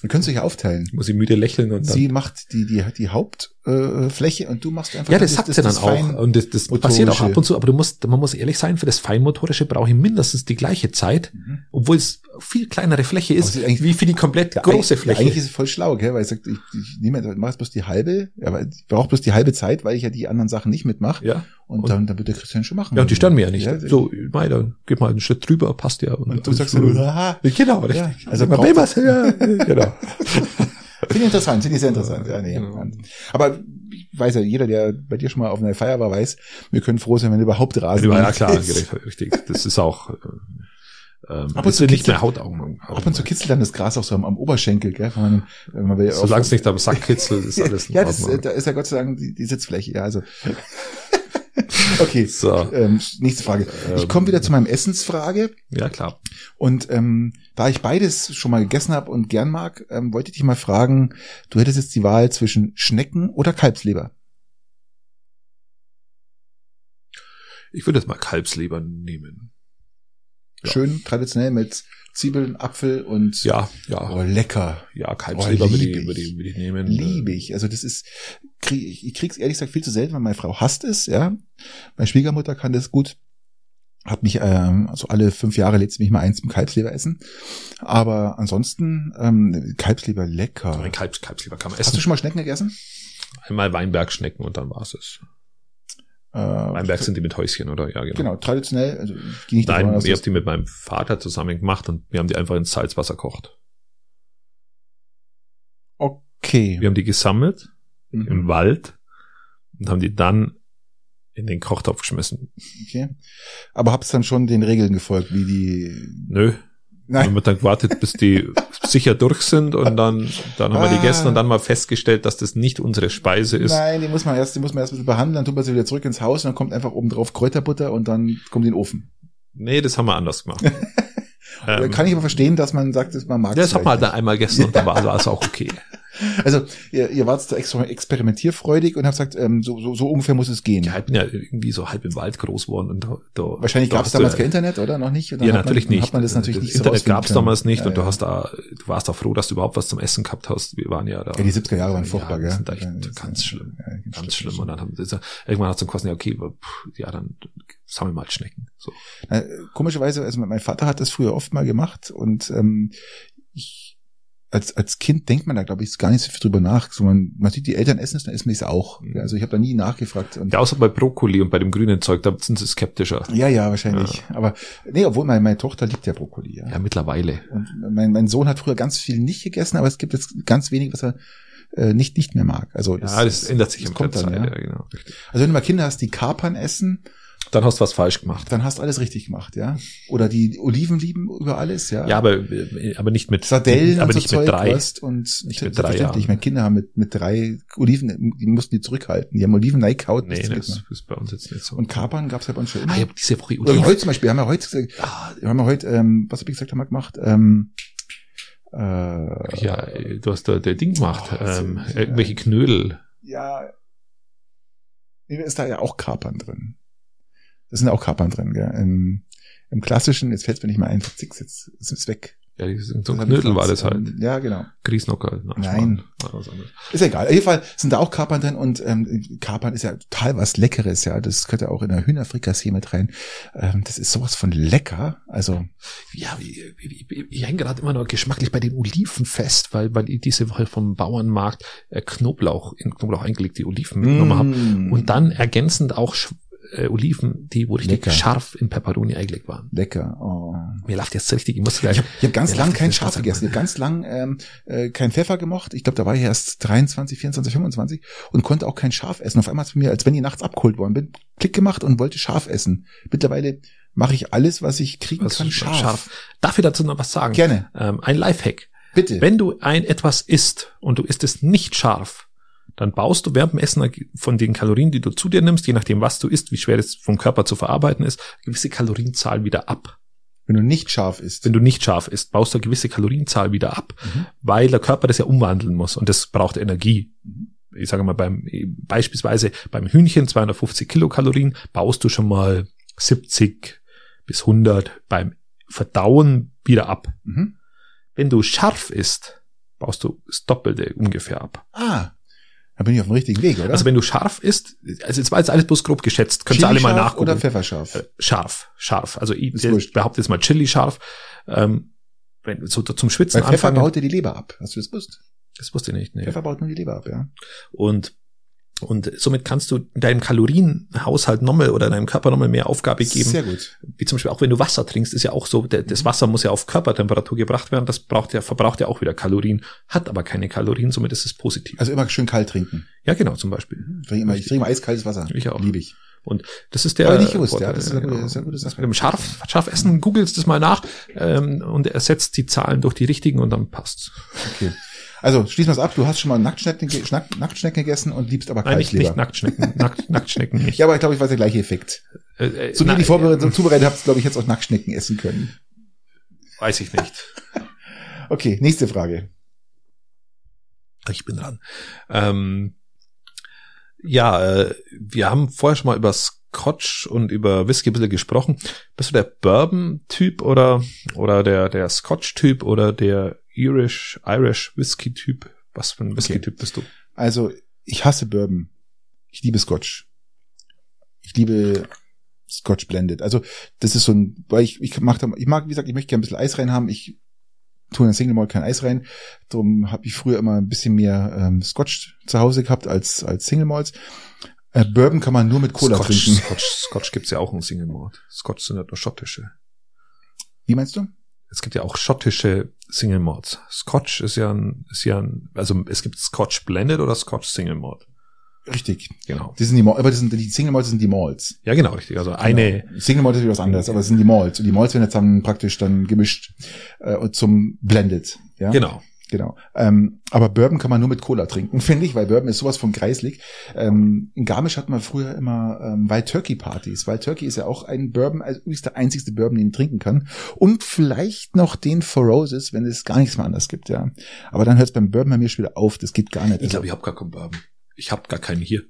können es ja aufteilen.
muss ich müde lächeln und dann.
Sie macht die, die, die Hauptfläche äh, Fläche und du machst einfach
ja, das, sagt sie dann auch. Und das, das passiert auch ab und zu, aber du musst, man muss ehrlich sein, für das Feinmotorische brauche ich mindestens die gleiche Zeit,
Mhm.
obwohl es viel kleinere Fläche ist,
ist eigentlich-
wie für die komplett
Ja,
große Fläche.
Ja, eigentlich ist es voll schlau, gell? weil ich sag, ich, ich nehme ich mach jetzt bloß die halbe, ja, aber ich brauche bloß die halbe Zeit, weil ich ja die anderen Sachen nicht mitmache.
ja.
Und,
Und-
dann, dann wird der Christian schon machen.
Ja, und die stören mir ja nicht.
Ja,
so, mei, dann geht mal einen Schritt drüber, passt ja.
Und du sagst dann, haha,
Genau, richtig.
Also
also man
braucht-
genau. [laughs]
Finde ich interessant, finde ich sehr interessant. Ja, nee.
Genau.
Aber ich weiß ja, jeder, der bei dir schon mal auf einer Feier war, weiß, wir können froh sein, wenn überhaupt Rasen
Ja, ja klar, richtig. Das ist auch, äh, ähm,
Ab und zu
nicht mehr Hautaugen.
Ab und zu kitzelt dann das Gras auch so am, am Oberschenkel, gell? Wenn man, wenn man
Solange es nicht am Sack kitzelt, ist [laughs] alles in
Ja, das, da ist ja Gott sei Dank die, die Sitzfläche, ja, also. [laughs] okay.
So.
Ähm, nächste Frage. Ich
Ähm.
komme wieder zu meinem Essensfrage.
Ja, klar.
Und ähm, da ich beides schon mal gegessen habe und gern mag, ähm, wollte ich dich mal fragen, du hättest jetzt die Wahl zwischen Schnecken oder Kalbsleber.
Ich würde jetzt mal Kalbsleber nehmen. Ja.
Schön traditionell mit Zwiebeln, Apfel und
Ja, ja,
oh, lecker.
ja, Kalbsleber
Oh,
würde ich, würde ich, würde ich nehmen.
Liebe ich. Also das ist, krieg, ich ich krieg's ehrlich gesagt viel zu selten, weil meine Frau hasst es, ja. Meine Schwiegermutter kann das gut. Hat mich, ähm, also alle fünf Jahre lädt sie mich mal eins zum Kalbsleber essen. Aber ansonsten, ähm, Kalbsleber lecker.
ein Kalbs, Kalbsleber kann man
Hast du
essen.
schon mal Schnecken gegessen?
Einmal Weinbergschnecken und dann war's es.
Äh,
Weinberg sind die mit Häuschen, oder? Ja, genau.
Genau, traditionell, also ich nicht davon
Nein,
aus,
ich habe die mit meinem Vater zusammen gemacht und wir haben die einfach ins Salzwasser kocht.
Okay.
Wir haben die gesammelt
Mhm.
im Wald und haben die dann in den Kochtopf geschmissen.
okay. Aber hab's dann schon den Regeln gefolgt, wie die.
Nö. Wir
Nein.
haben dann gewartet, bis die [laughs] sicher durch sind und dann, dann haben wir die
Ah.
gegessen und dann mal festgestellt, dass das nicht unsere Speise ist.
Nein, die muss man erst, die muss man erst ein bisschen behandeln, dann tut man sie wieder zurück ins Haus und dann kommt einfach oben drauf Kräuterbutter und dann kommt die in den Ofen.
Nee, das haben wir anders gemacht. [laughs] Ähm,
kann ich aber verstehen, dass man sagt, dass man mag
ja, das hat man halt dann einmal gegessen und dann war war es auch okay.
Nicht. Also, ihr, ihr wart so exper- experimentierfreudig und habt gesagt, ähm, so, so, so ungefähr muss es gehen.
Ja, ich bin ja irgendwie so halb im Wald groß geworden und da, da
Wahrscheinlich
da
gab es
du-
damals kein Internet, oder? Noch nicht? Dann
Ja, natürlich
man,
nicht.
Hat man das natürlich nicht so
Internet
rausfinden
gab es damals nicht
ja,
und du
ja.
hast da, du warst auch froh, dass du überhaupt was zum Essen gehabt hast. Wir waren ja da.
Ja, die 70er Jahre waren furchtbar,
ja,
gell?
das sind echt
das-
ganz schlimm.
ganz
ganz schlimm. Und dann haben sie, irgendwann hat es kosten, ja, okay, pff, ja, dann sammeln wir halt Schnecken. So.
Komischerweise, also mein Vater hat das früher oft mal gemacht und ähm, ich als, als Kind denkt man da, glaube ich, gar nicht so viel drüber nach. So man, man sieht, die Eltern essen es, dann essen wir es auch.
Mhm.
Ja, Also ich habe da nie nachgefragt.
Ja, außer bei Brokkoli und bei dem grünen Zeug, da sind sie skeptischer.
ja, ja, wahrscheinlich. Aber nee, obwohl meine, meine Tochter liebt ja Brokkoli. Ja.
Ja, mittlerweile.
Und mein, mein Sohn hat früher ganz viel nicht gegessen, aber es gibt jetzt ganz wenig, was er äh, nicht nicht mehr mag. Also
Ja, das ändert sich
das
im
kommt dann, ja.
ja, genau.
Also wenn du mal Kinder hast, die Kapern essen,
Dann hast du was falsch gemacht.
dann hast du alles richtig gemacht, ja. Oder die Oliven lieben über alles, ja.
Ja, aber, äh, aber nicht mit,
Sardellen
aber
und
nicht
so
mit
Zeug,
drei.
und
Nicht mit drei Jahren.
Meine Kinder haben mit, mit drei Oliven, die mussten die zurückhalten. Die haben Oliven reingehaut. bis
Nee, das ist bei uns jetzt nicht so.
und Kapern gab's ja bei uns schon immer.
ah, ich hab diese Woche
Oder
Oliven.
heute zum Beispiel, wir haben ja heute gesagt,
Ah,
wir haben ja heute, ähm, was habe ich gesagt, haben wir gemacht? Ähm, äh,
ja, du hast da der Ding gemacht.
Oh,
ähm,
so-
irgendwelche Knödel.
ja, ist da ja auch Kapern drin. Da sind auch Kapern drin, gell? Im, im klassischen, jetzt fällt mir nicht mehr ein, Zix, jetzt ist es weg.
Ja, die sind so
Das
ein Knödel war das halt.
Ja, genau.
Grießnocker. Na,
Nein. Ist egal. Auf jeden Fall sind da auch Kapern drin und ähm, Kapern ist ja total was Leckeres, ja. Das könnte ja auch in der Hühnerfrikassee mit rein. Ähm, das ist sowas von lecker. Also,
Ja, ich, ich, ich, ich hänge gerade immer noch geschmacklich bei den Oliven fest, weil, weil ich diese Woche vom Bauernmarkt äh, Knoblauch, in Knoblauch eingelegte Oliven mitgenommen habe.
mm,
Und dann ergänzend auch äh, Oliven, die wo richtig
Lecker.
scharf in Pepperoni eingelegt waren.
lecker. Oh.
Mir läuft jetzt richtig, ich muss gleich.
Ich habe hab ganz lang kein Schaf gegessen. Ich habe ganz lang ähm, äh, kein Pfeffer gemocht. Ich glaube, da war ich erst 23, 24, 25 und konnte auch kein Schaf essen. Auf einmal hat es mir, als wenn ich nachts abgeholt worden bin, Klick gemacht und wollte Schaf essen. Mittlerweile mache ich alles, was ich kriegen
was
kann,
ist
scharf.
Darf ich dazu noch was sagen?
Gerne,
Ähm, ein Lifehack.
bitte.
Wenn du ein etwas isst und du isst es nicht scharf, dann baust du während dem Essen von den Kalorien, die du zu dir nimmst, je nachdem was du isst, wie schwer es vom Körper zu verarbeiten ist, gewisse Kalorienzahl wieder ab.
Wenn du nicht scharf isst.
Wenn du nicht scharf isst, baust du eine gewisse Kalorienzahl wieder ab,
Mhm.
weil der Körper das ja umwandeln muss und das braucht Energie.
Mhm.
Ich sage mal, beim, beispielsweise beim Hühnchen 250 Kilokalorien baust du schon mal 70 bis 100 beim Verdauen wieder ab.
Mhm.
Wenn du scharf isst, baust du das Doppelte ungefähr ab.
Ah, dann bin ich auf dem richtigen Weg, oder?
Also wenn du scharf isst, also jetzt war jetzt alles bloß grob geschätzt, könnt ihr alle mal nachgucken.
Oder Pfefferscharf.
Äh, scharf, scharf. Also ich behaupte jetzt mal Chili scharf. Ähm, wenn so zum Schwitzen
Weil Pfeffer
anfangen,
baut dir die Leber ab. Hast du das gewusst?
das wusste ich nicht. Nee.
Pfeffer baut nur die Leber ab, ja.
Und und somit kannst du deinem Kalorienhaushalt nochmal oder deinem Körper nochmal mehr Aufgabe geben.
Sehr gut.
Wie zum Beispiel auch wenn du Wasser trinkst, ist ja auch so, das Wasser muss ja auf Körpertemperatur gebracht werden. Das braucht ja, verbraucht ja auch wieder Kalorien, hat aber keine Kalorien, somit ist es positiv.
Also immer schön kalt trinken.
ja, genau, zum Beispiel.
Ich trinke immer, ich trinke immer eiskaltes Wasser.
Ich auch.
Liebe ich.
Und das ist der.
Ich nicht gewusst, ja, das ist
genau.
das ist eine gute Sache.
Mit dem Scharf, scharf essen, googelst das mal nach ähm, und ersetzt die Zahlen durch die richtigen und dann passt's.
Okay. Also schließen wir es ab. Du hast schon mal Nacktschnecken, Schnack, Nacktschnecken gegessen und liebst aber
Nein, nicht, Nacktschnecken. Nackt, Nacktschnecken nicht.
Ja, aber ich glaube, ich weiß der gleiche Effekt.
Äh, äh,
So wie
nein,
die Vorbereitung zubereitet habt, glaube ich, jetzt auch Nacktschnecken essen können.
Weiß ich nicht. [laughs]
Okay, nächste Frage.
Ich bin dran. Ähm, ja, äh, wir haben vorher schon mal über Scotch und über Whisky ein bisschen gesprochen. Bist du der Bourbon-Typ oder, oder der, der Scotch-Typ oder der Irish, Irish Whisky-Typ? Was für ein Whisky-Typ bist du?
Also, ich hasse Bourbon. Ich liebe Scotch. Ich liebe Scotch Blended. Also, das ist so ein, weil ich, ich mag, da- ich mag, wie gesagt, ich möchte gerne ein bisschen Eis rein haben. Ich tue in der Single Malt kein Eis rein. Darum habe ich früher immer ein bisschen mehr ähm, Scotch zu Hause gehabt als, als Single Malts. Äh, Bourbon kann man nur mit Cola
Scotch,
trinken.
Scotch, Scotch gibt's ja auch in Single Malt. Scotch sind nicht nur schottische.
Wie meinst du?
Es gibt ja auch schottische Single Malts. Scotch ist ja ein, ist ja ein, also es gibt Scotch Blended oder Scotch Single Malt.
Richtig.
Genau.
Das sind die, aber das sind die Single Malts sind die Malts.
Ja, genau, richtig. Also eine,
Genau. Single Malt ist wieder was anderes, aber es sind die Malts. Und die Malts werden jetzt dann praktisch dann gemischt äh, und zum Blended. Ja?
genau.
Genau. Ähm, aber Bourbon kann man nur mit Cola trinken, [laughs] finde ich, weil Bourbon ist sowas von kreislig. Ähm, in Garmisch hatten wir früher immer ähm, Wild Turkey Partys. Wild Turkey ist ja auch ein Bourbon, also übrigens der einzigste Bourbon, den ich trinken kann. Und vielleicht noch den Four Roses, wenn es gar nichts mehr anders gibt, ja. Aber dann hört es beim Bourbon bei mir schon wieder auf. Das geht gar nicht.
Ich glaube, ich habe gar keinen Bourbon. Ich habe gar keinen hier.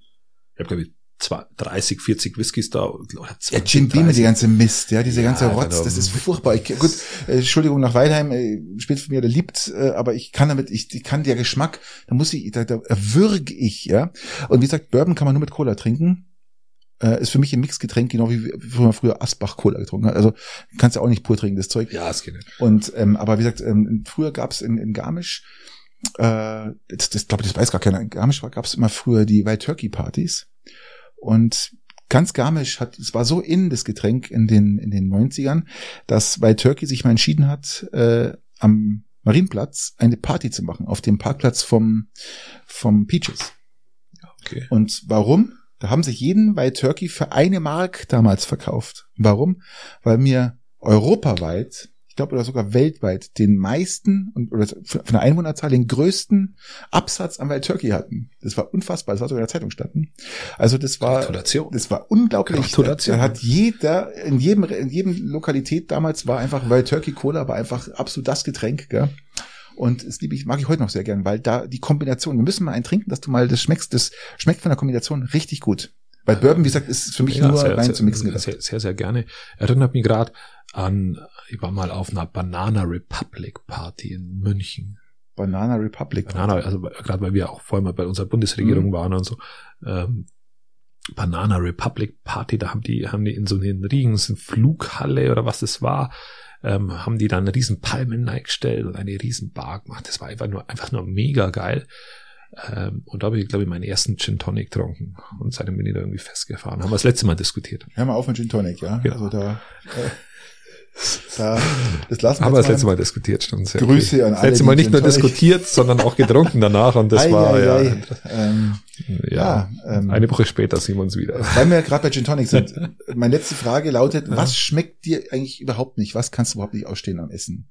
Ich habe, glaube ich, 30, 40 Whiskys da. Oder
Ja,
20,
Jim Beam,
30.
die ganze Mist, ja, diese
Ja,
ganze Rotz, das ist furchtbar. Ich, gut, äh, Entschuldigung nach Weidheim, äh, spielt von mir der liebt, äh, aber ich kann damit, ich, ich kann der Geschmack, da muss ich, da, da erwürge ich, ja. Und wie gesagt, Bourbon kann man nur mit Cola trinken. Äh, ist für mich ein Mixgetränk, genau wie wie man früher Asbach Cola getrunken hat. Also kannst ja auch nicht pur trinken, das Zeug.
Ja, es geht nicht.
Und ähm, aber wie gesagt, ähm, früher gab's in, in Garmisch, äh, das, das glaube ich, das weiß gar keiner. In Garmisch gab's immer früher die Wild Turkey Partys und ganz Garmisch hat, es war so in das Getränk in den in den 90ern, dass Wild Turkey sich mal entschieden hat, äh, am Marienplatz eine Party zu machen auf dem Parkplatz vom vom Peaches.
Okay.
Und warum? Da haben sich jeden White Turkey für eine Mark damals verkauft. Warum? Weil mir europaweit glaube, oder sogar weltweit den meisten und oder von der Einwohnerzahl den größten Absatz an Wild Turkey hatten. Das war unfassbar. Das war sogar in der Zeitung standen. Also das war,
Gratulation.
das war unglaublich.
Gratulation.
Da hat jeder, in jedem, in jedem Lokalität damals war einfach Wild Turkey Cola, war einfach absolut das Getränk, gell? Und das liebe ich, mag ich heute noch sehr gern, weil da die Kombination, wir müssen mal einen trinken, dass du mal das schmeckst, das schmeckt von der Kombination richtig gut. Weil Bourbon, wie gesagt, ist für mich
Ja,
nur
sehr,
Wein
sehr,
zu mixen.
sehr, sehr, sehr gerne. Erinnert mich gerade an, ich war mal auf einer Banana Republic Party in München.
Banana Republic.
Banana, also gerade weil wir auch vorher mal bei unserer Bundesregierung
Mhm.
waren und so. Ähm, Banana Republic Party, da haben die, haben die in so einer riesen Flughalle oder was das war, ähm, haben die dann eine riesen Palmen eingestellt und eine riesen Bar gemacht. Das war einfach nur, einfach nur mega geil. Ähm, und da habe ich, glaube ich, meinen ersten Gin Tonic getrunken. Und seitdem bin ich da irgendwie festgefahren. Haben wir das letzte Mal diskutiert.
Hör mal auf mit Gin Tonic, ja.
Genau.
Also da, äh, da, das lassen wir
Haben wir das letzte Mal diskutiert, stimmt. sehr
Grüße
okay.
an
Das
alle,
letzte Mal nicht nur diskutiert, sondern auch getrunken danach. Und das
Ei,
war
ei,
ja,
ei. Ähm,
ja,
ja, ähm,
eine Woche später sehen wir uns wieder.
weil wir gerade bei Gin Tonic sind. [laughs] Meine letzte Frage lautet,
Ja.
was schmeckt dir eigentlich überhaupt nicht? Was kannst du überhaupt nicht ausstehen am Essen?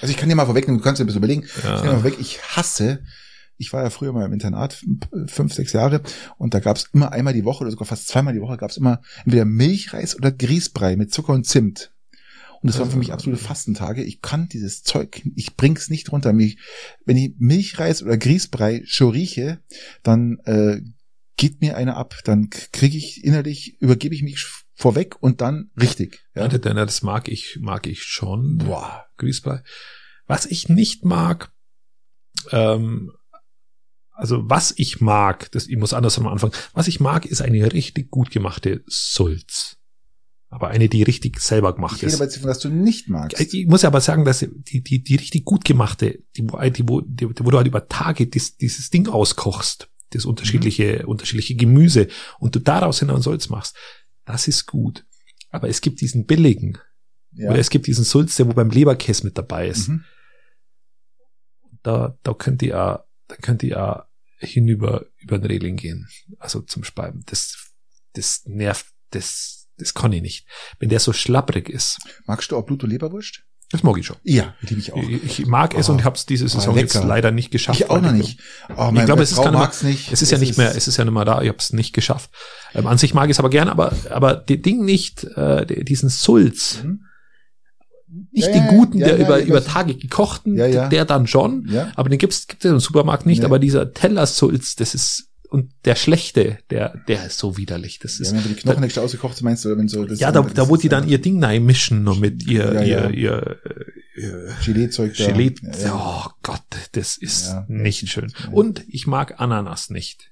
Also ich kann dir mal vorwegnehmen, du kannst dir ein bisschen überlegen. Ich kann dir mal
Ja.
vorweg, ich hasse, ich war ja früher mal im Internat, fünf- sechs Jahre, und da gab's immer einmal die Woche oder sogar fast zweimal die Woche gab's immer entweder Milchreis oder Grießbrei mit Zucker und Zimt. Und das waren für mich absolute Fastentage. Ich kann dieses Zeug, ich bring's nicht runter. Mich, wenn ich Milchreis oder Grießbrei schon rieche, dann äh, geht mir einer ab. Dann kriege ich innerlich, übergebe ich mich vorweg und dann richtig.
Ja,
Ja.
das mag ich, mag ich schon.
Boah.
Grießbrei. Was ich nicht mag, ähm, also was ich mag, das, ich muss anders am Anfang, was ich mag, ist eine richtig gut gemachte Sulz. Aber eine, die richtig selber gemacht
Ich rede
ist.
aber jetzt davon, was du nicht magst.
Ich muss ja aber sagen, dass die, die, die richtig gut gemachte, die, wo- die, wo, die, wo du halt über Tage dies, dieses Ding auskochst, das unterschiedliche, unterschiedliche Gemüse und du daraus hin einen Salz machst, das ist gut. Aber es gibt diesen billigen,
Ja.
oder es gibt diesen Sulz, der wo beim Leberkäse mit dabei ist.
Mhm.
Da, da könnt ihr, ja- da könnt ihr ja hinüber, über den Reling gehen. Also zum Speiben. Das, das nervt, das, das kann ich nicht. Wenn der so schlapprig ist,
Magst du auch Blut- und Leberwurst?
das mag ich schon.
Ja, liebe ich auch.
Ich, ich mag es
Oh,
und ich habe es diese
oh,
Saison
lecker.
jetzt leider nicht geschafft.
Ich auch noch nicht. Oh,
Ich glaube, es ist gar nicht mehr-
mag's nicht.
Es ist ja nicht mehr, es ist ja nicht mehr da, ich habe es nicht geschafft. Ähm, an sich mag ich es aber gern, aber, aber die Ding nicht, äh, die- diesen Sulz,
Mhm.
Nicht
Ja,
den
ja,
guten,
ja,
der
ja,
über, über. Tage gekochten,
Ja, ja.
der dann schon,
Ja.
aber den gibt's gibt's ja im Supermarkt nicht,
Nee.
aber dieser Tellersulz, das ist, und der schlechte, der, der ist so widerlich. Das
Ja,
ist,
wenn du die Knochen nicht ausgekocht meinst du, wenn so das
ja, da, da wo die dann ihr Ding rein mischen und mit ihr,
Ja, ja.
ihr, ihr, ihr
Gelee-Zeug.
Gelee,
Ja, ja.
oh Gott, das ist
Ja.
nicht schön.
Ja.
Und ich mag Ananas nicht.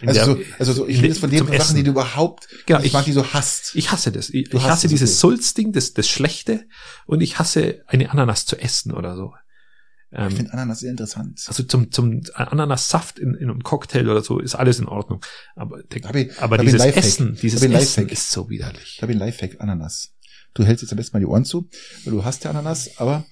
Also,
der-
so, also so, ich rede jetzt von den Sachen,
Essen.
die du überhaupt,
Genau,
ich,
ich-
mag die so hasst.
Ich hasse das. Ich,
Du
ich hasse
es,
dieses. Sulzding, das, das Schlechte, und ich hasse eine Ananas zu essen oder so.
Ich
Ähm,
finde Ananas sehr interessant.
also zum, zum Ananassaft in, in einem Cocktail oder so ist alles in Ordnung. Aber, der,
ich-
aber
ich
dieses
ein.
Essen, dieses
ich ein
Essen ist so widerlich.
Ich habe einen Lifehack, Ananas. Du hältst jetzt am besten mal die Ohren zu, weil du hast ja Ananas, aber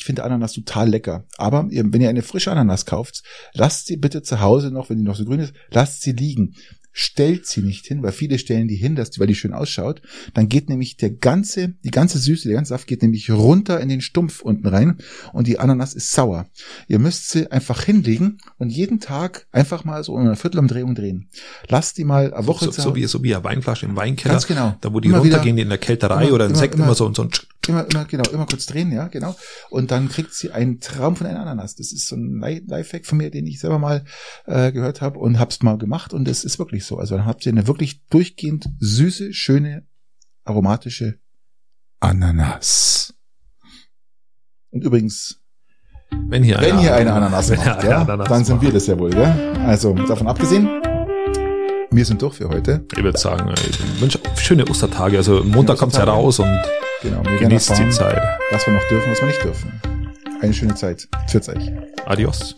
ich finde Ananas total lecker. Aber wenn ihr eine frische Ananas kauft, lasst sie bitte zu Hause noch, wenn die noch so grün ist, lasst sie liegen. Stellt sie nicht hin, weil viele stellen die hin, dass die, weil die schön ausschaut. Dann geht nämlich der ganze, die ganze Süße, der ganze Saft geht nämlich runter in den Stumpf unten rein und die Ananas ist sauer. Ihr müsst sie einfach hinlegen und jeden Tag einfach mal so um eine Viertelumdrehung drehen. Lasst die mal eine Woche
So,
zu
so, wie, so wie eine Weinflasche im Weinkeller.
Ganz genau.
Da wo die
Immer wieder-
runtergehen in der Kälterei
immer-
oder im Sekt
immer-
immer so und so ein
Immer, immer, genau, immer kurz drehen, ja, genau. Und dann kriegt sie einen Traum von einer Ananas. Das ist so ein Li- Lifehack von mir, den ich selber mal äh, gehört habe und hab's mal gemacht und es ist wirklich so. Also dann habt ihr eine wirklich durchgehend süße, schöne, aromatische Ananas. Und übrigens,
Wenn hier,
wenn
einer-
ihr eine Ananas macht,
eine
ja,
Ananas
dann sind
macht.
wir das ja wohl, gell? Also davon abgesehen, wir sind durch für heute.
Ich würde sagen, äh, ich wünsche schöne Ostertage. Also Montag kommt's ja raus und
Genau,
genießt die
erfahren,
Zeit.
was wir noch dürfen, was wir nicht dürfen. Eine schöne Zeit. Pfiat euch.
Adios.